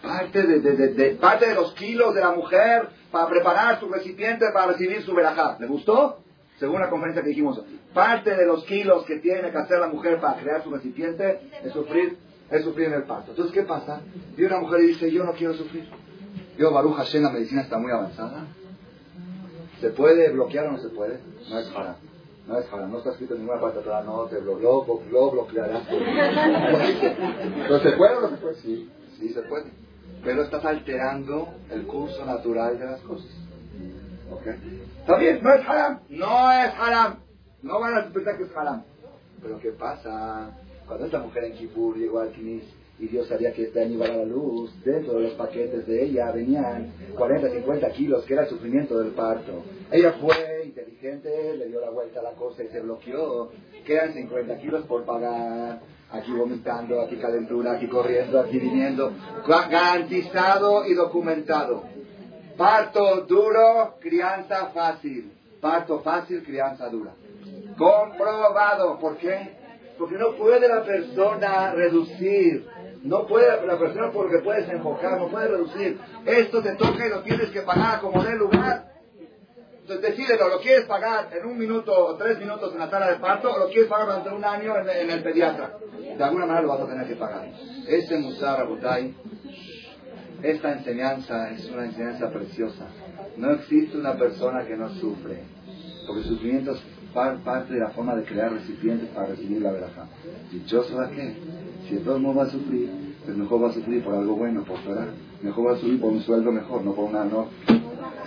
Parte de, de, de, parte de los kilos de la mujer para preparar su recipiente para recibir su verajá. ¿Le gustó? Según la conferencia que dijimos, parte de los kilos que tiene que hacer la mujer para crear su recipiente es sufrir, es sufrir en el parto. Entonces, ¿qué pasa? Y una mujer dice, yo no quiero sufrir. Yo, Baruch Hashem, la medicina está muy avanzada. ¿Se puede bloquear o no se puede? No es para. No es para, no está escrito en ninguna parte no te lo, lo, lo bloquearás. ¿No se puede o no se puede? Sí, sí se puede. Pero estás alterando el curso natural de las cosas. ¿Ok? Está bien, no es haram. No es haram. No van a suspender que es haram. Pero ¿qué pasa? Cuando esta mujer en Kippur llegó al Kinis y Dios sabía que este año iba a la luz, dentro de los paquetes de ella venían 40, 50 kilos, que era el sufrimiento del parto. Ella fue inteligente, le dio la vuelta a la cosa y se bloqueó. Quedan 50 kilos por pagar. Aquí vomitando, aquí calentura, aquí corriendo, aquí viniendo. Garantizado y documentado. Parto duro, crianza fácil. Parto fácil, crianza dura. Comprobado. ¿Por qué? Porque no puede la persona reducir no puede la persona porque puedes enfocar, no puede reducir. Esto te toca y lo tienes que pagar como de lugar. Entonces decídelo, ¿lo quieres pagar en un minuto o tres minutos en la sala de parto o lo quieres pagar durante un año en, el pediatra? De alguna manera lo vas a tener que pagar. Este Musar Abutay, esta enseñanza es una enseñanza preciosa. No existe una persona que no sufre, porque el sufrimiento es parte de la forma de crear recipientes para recibir la veraja. Dichoso a qué? Si todos modos va a sufrir, pues mejor va a sufrir por algo bueno, por Torah. Mejor va a sufrir por un sueldo mejor, no por una... No.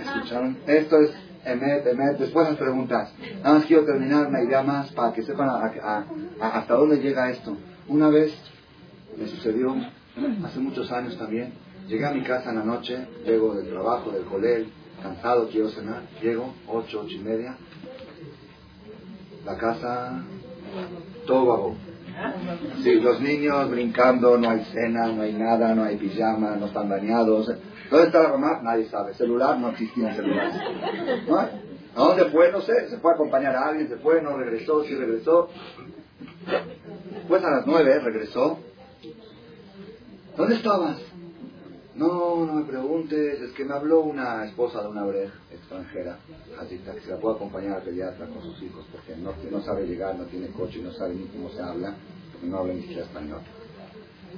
¿Escucharon? Esto es Emet, Emet. Después las preguntas. Nada más quiero terminar una idea más para que sepan hasta dónde llega esto. Una vez me sucedió, hace muchos años también, llegué a mi casa en la noche, llego del trabajo, del colegio, cansado, quiero cenar, llego, ocho, ocho y media, la casa, todo vago Sí, los niños brincando, no hay cena, no hay nada, no hay pijama, no están bañados. ¿Dónde está la mamá? Nadie sabe. Celular, no existía celular. ¿No? ¿A dónde fue? No sé. Se fue a acompañar a alguien, se fue, no regresó, sí regresó. Pues a las nueve regresó. ¿Dónde estabas? No, no me preguntes, es que me habló una esposa de una breja extranjera, así que se la puede acompañar al pediatra con sus hijos, porque no, sabe llegar, no tiene coche, no sabe ni cómo se habla, no habla ni siquiera español.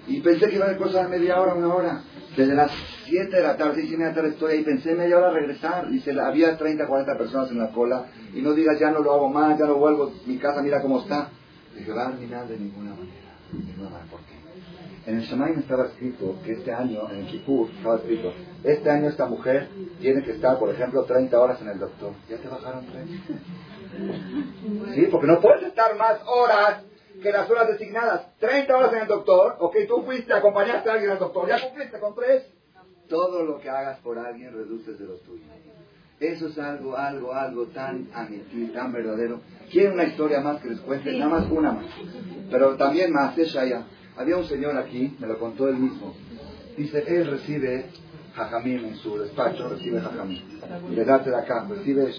Y pensé que iba a cosas de media hora, una hora. Desde las 7 de la tarde, 6 y media de la tarde estoy ahí, pensé media hora regresar. Dice, había 30, 40 personas en la cola, y no digas, ya no lo hago más, ya no vuelvo, mi casa mira cómo está. Dije, va a terminar de ninguna manera, de ninguna manera, ¿por qué? En el Shemaim estaba escrito que este año, en el Kippur, estaba escrito, este año esta mujer tiene que estar, por ejemplo, 30 horas en el doctor. ¿Ya te bajaron 30? Sí, porque no puedes estar más horas que las horas designadas. 30 horas en el doctor, ok, tú fuiste, acompañaste a alguien al doctor, ya cumpliste con tres. Todo lo que hagas por alguien reduces de los tuyos. Eso es algo, algo, algo tan amití, tan verdadero. ¿Quieren una historia más que les cuente? Nada más una más. Pero también más, es ya. Había un señor aquí, me lo contó él mismo. Dice, él recibe jajamín en su despacho, recibe jajamín. Y le da de acá, recibe,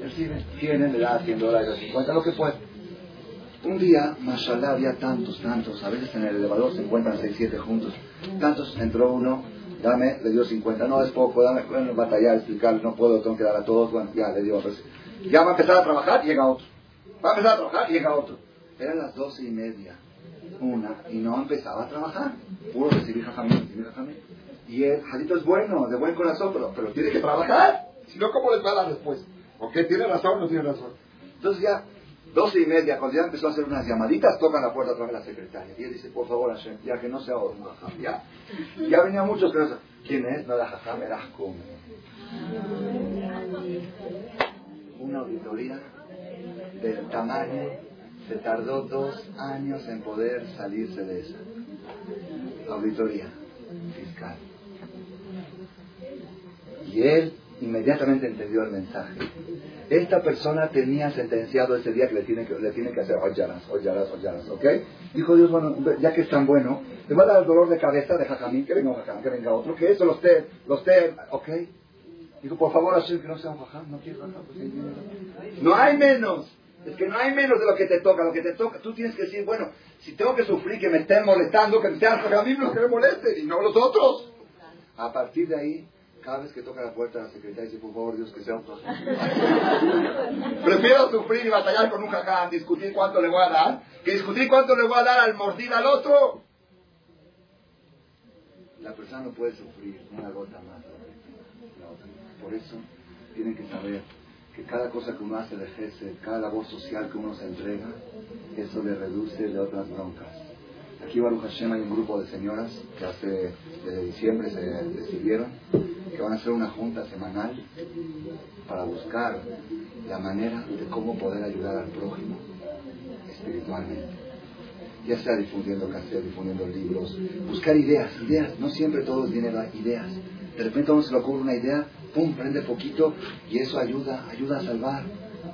recibe, tiene, le da 100 dólares, 50, lo que puede. Un día, mashallah, había tantos, tantos, a veces en el elevador se encuentran 6, 7 juntos. Tantos, entró uno, dame, le dio 50, no es poco, dame, bueno, batallar, explicar, no puedo, tengo que dar a todos, bueno, ya le dio. Ya va a empezar a trabajar, llega otro. Va a empezar a trabajar, llega otro. Eran las doce y media una y no empezaba a trabajar. Puro recibir jajamín, recibir jajamín. Y el jadito es bueno, de buen corazón, pero, pero tiene que trabajar. Si no, ¿cómo les va a dar después? ¿Ok? ¿Tiene razón o no tiene razón? Entonces ya, doce y media, cuando ya empezó a hacer unas llamaditas, tocan la puerta otra vez la secretaria. Y él dice, por favor, Hashem, ya que no sea jajam. Ya, ya venían muchos que no ¿Quién es? No era jajam, era como Una auditoría del tamaño se tardó dos años en poder salirse de esa auditoría fiscal. Y él inmediatamente entendió el mensaje. Esta persona tenía sentenciado ese día que le tiene que, le tiene que hacer oyaras, oyaras, oyaras, ¿ok? Dijo Dios, bueno, ya que es tan bueno, le va a dar el dolor de cabeza de Jajamín, que venga un Jajam, que venga otro, que eso los té, los té, ¿ok? Dijo, por favor, Hashem, que no sea un no quiero Jajam, pues, no hay menos. Es que no hay menos de lo que te toca. Lo que te toca, tú tienes que decir, bueno, si tengo que sufrir, que me estén molestando, que me a mí los que me molesten y no los otros. A partir de ahí, cada vez que toca la puerta la secretaria dice, por favor, Dios, que sea otro. Prefiero sufrir y batallar con un jaján, discutir cuánto le voy a dar, que discutir cuánto le voy a dar al mordir al otro. La persona no puede sufrir una gota más. Por eso tienen que saber que cada cosa que uno hace de jefe, cada labor social que uno se entrega, eso le reduce de otras broncas. Aquí Baruch Hashem hay un grupo de señoras que hace desde diciembre se decidieron que van a hacer una junta semanal para buscar la manera de cómo poder ayudar al prójimo espiritualmente. Ya sea difundiendo cassette, difundiendo libros, buscar ideas, ideas, no siempre todos vienen a ideas. De repente a uno se le ocurre una idea, pum, prende poquito y eso ayuda, ayuda a salvar.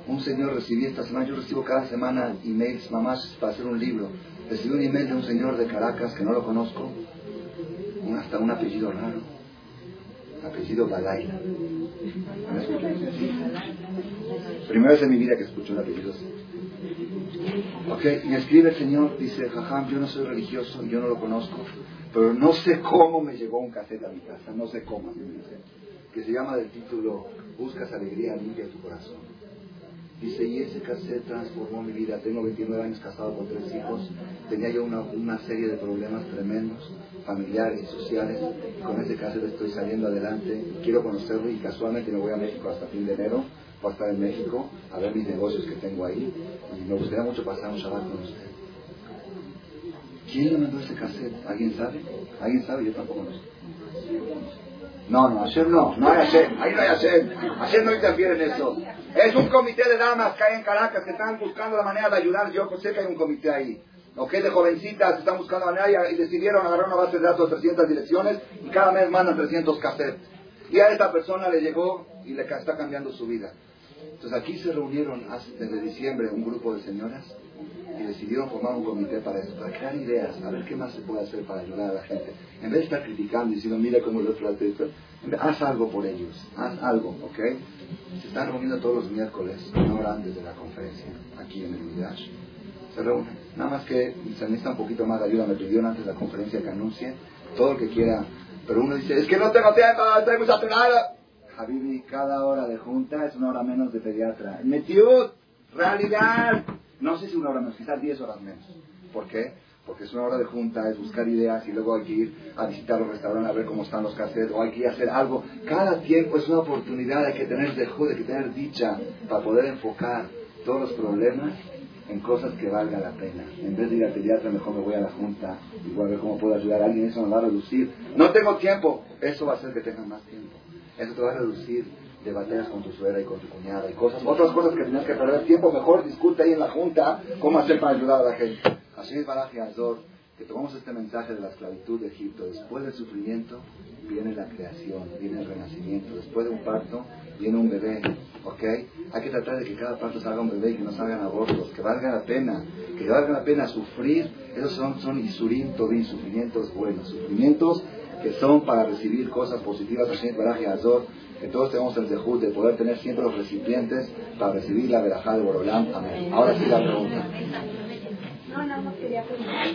Un señor recibí esta semana, yo recibo cada semana emails, mamás, para hacer un libro. Recibí un email de un señor de Caracas que no lo conozco, hasta un apellido raro, apellido Balaila. Primera vez en mi vida que escucho un apellido así. Ok, y escribe el Señor, dice, jajam, yo no soy religioso, yo no lo conozco, pero no sé cómo me llegó un cassette a mi casa, no sé cómo, que se llama del título Buscas alegría, limpia tu corazón. Dice, y ese cassette transformó mi vida. Tengo 29 años casado con tres hijos. Tenía yo una, una serie de problemas tremendos, familiares y sociales. Con ese cassette estoy saliendo adelante. Quiero conocerlo y casualmente me voy a México hasta fin de enero. Voy a estar en México a ver mis negocios que tengo ahí. Y me gustaría mucho pasar un Shabbat con usted. ¿Quién le mandó ese cassette? ¿Alguien sabe? ¿Alguien sabe? Yo tampoco lo sé. No, no, ayer no, no hay ayer, ahí no hay ayer, ayer no interfiere en eso. Es un comité de damas que hay en Caracas que están buscando la manera de ayudar, yo sé que hay un comité ahí, ok, de jovencitas están buscando la manera y, decidieron agarrar una base de datos de 300 direcciones y cada mes mandan 300 cassettes. Y a esta persona le llegó y le está cambiando su vida. Entonces aquí se reunieron desde diciembre un grupo de señoras y decidieron formar un comité para eso, para crear ideas, a ver qué más se puede hacer para ayudar a la gente. En vez de estar criticando y diciendo, mira cómo lo trate, haz algo por ellos, haz algo, ¿ok? Se están reuniendo todos los miércoles, una hora antes de la conferencia, aquí en el Midrash. Se reúnen. Nada más que se necesita un poquito más de ayuda, me pidieron antes de la conferencia que anuncie, todo el que quiera. Pero uno dice, es que no tengo tiempo, estoy muy saturado. Habibi, cada hora de junta es una hora menos de pediatra. Metió realidad. No sé si una hora menos, quizás diez horas menos. ¿Por qué? Porque es una hora de junta, es buscar ideas y luego hay que ir a visitar los restaurantes a ver cómo están los cassettes o hay que ir a hacer algo. Cada tiempo es una oportunidad, hay que tener dejo, hay tener dicha para poder enfocar todos los problemas en cosas que valga la pena. En vez de ir al pediatra, mejor me voy a la junta y voy a ver cómo puedo ayudar a alguien. Eso me va a reducir. No tengo tiempo. Eso va a hacer que tengan más tiempo. Eso te va a reducir de batallas con tu suegra y con tu cuñada y cosas, otras cosas que tienes que perder tiempo, mejor discute ahí en la junta cómo hacer para ayudar a la gente. Así es Baraji Azor, que tomamos este mensaje de la esclavitud de Egipto. Después del sufrimiento viene la creación, viene el renacimiento. Después de un parto viene un bebé, ¿ok? Hay que tratar de que cada parto salga un bebé y que no salgan abortos, que valga la pena, que valga la pena sufrir. Esos son, son isurim, tobin, sufrimientos buenos, sufrimientos que son para recibir cosas positivas. Así es Baraji Azor que todos tenemos el dejud de poder tener siempre los recipientes para recibir la verajá de Borolán. Amén. Ahora sí la pregunta. No, no, no quería preguntar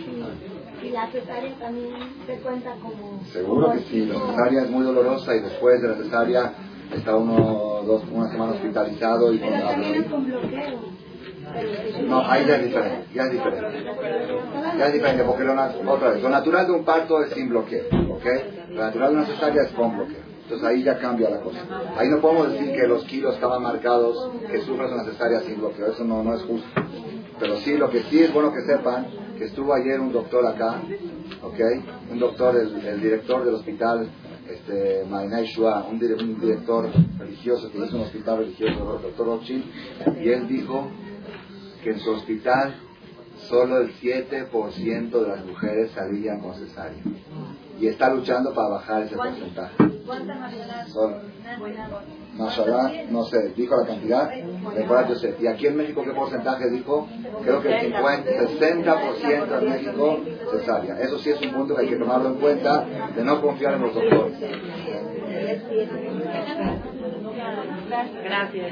si, la cesárea también se cuenta como... Seguro que sí, la cesárea es muy dolorosa y después de la cesárea está uno, dos, una semana hospitalizado y Pero también con bloqueo. No, ahí ya es diferente, ya es diferente. Ya es diferente, porque lo, otra vez, lo natural de un parto es sin bloqueo, ¿ok? Lo natural de una cesárea es con bloqueo. Entonces ahí ya cambia la cosa. Ahí no podemos decir que los kilos estaban marcados, que sufres una cesárea sin bloqueo, eso no, no es justo. Pero sí, lo que sí es bueno que sepan, que estuvo ayer un doctor acá, ¿ok? Un doctor, el, director del hospital, este, Mainai Shua, un, director religioso que un hospital religioso, el doctor Rothschild, y él dijo que en su hospital solo el 7% de las mujeres salían con cesárea. Y está luchando para bajar ese porcentaje. Solo. no sé, dijo la cantidad ¿Y aquí en México qué porcentaje dijo? Creo que el 50, 60% en México cesárea. Eso sí es un punto que hay que tomarlo en cuenta, de no confiar en los doctores. Gracias.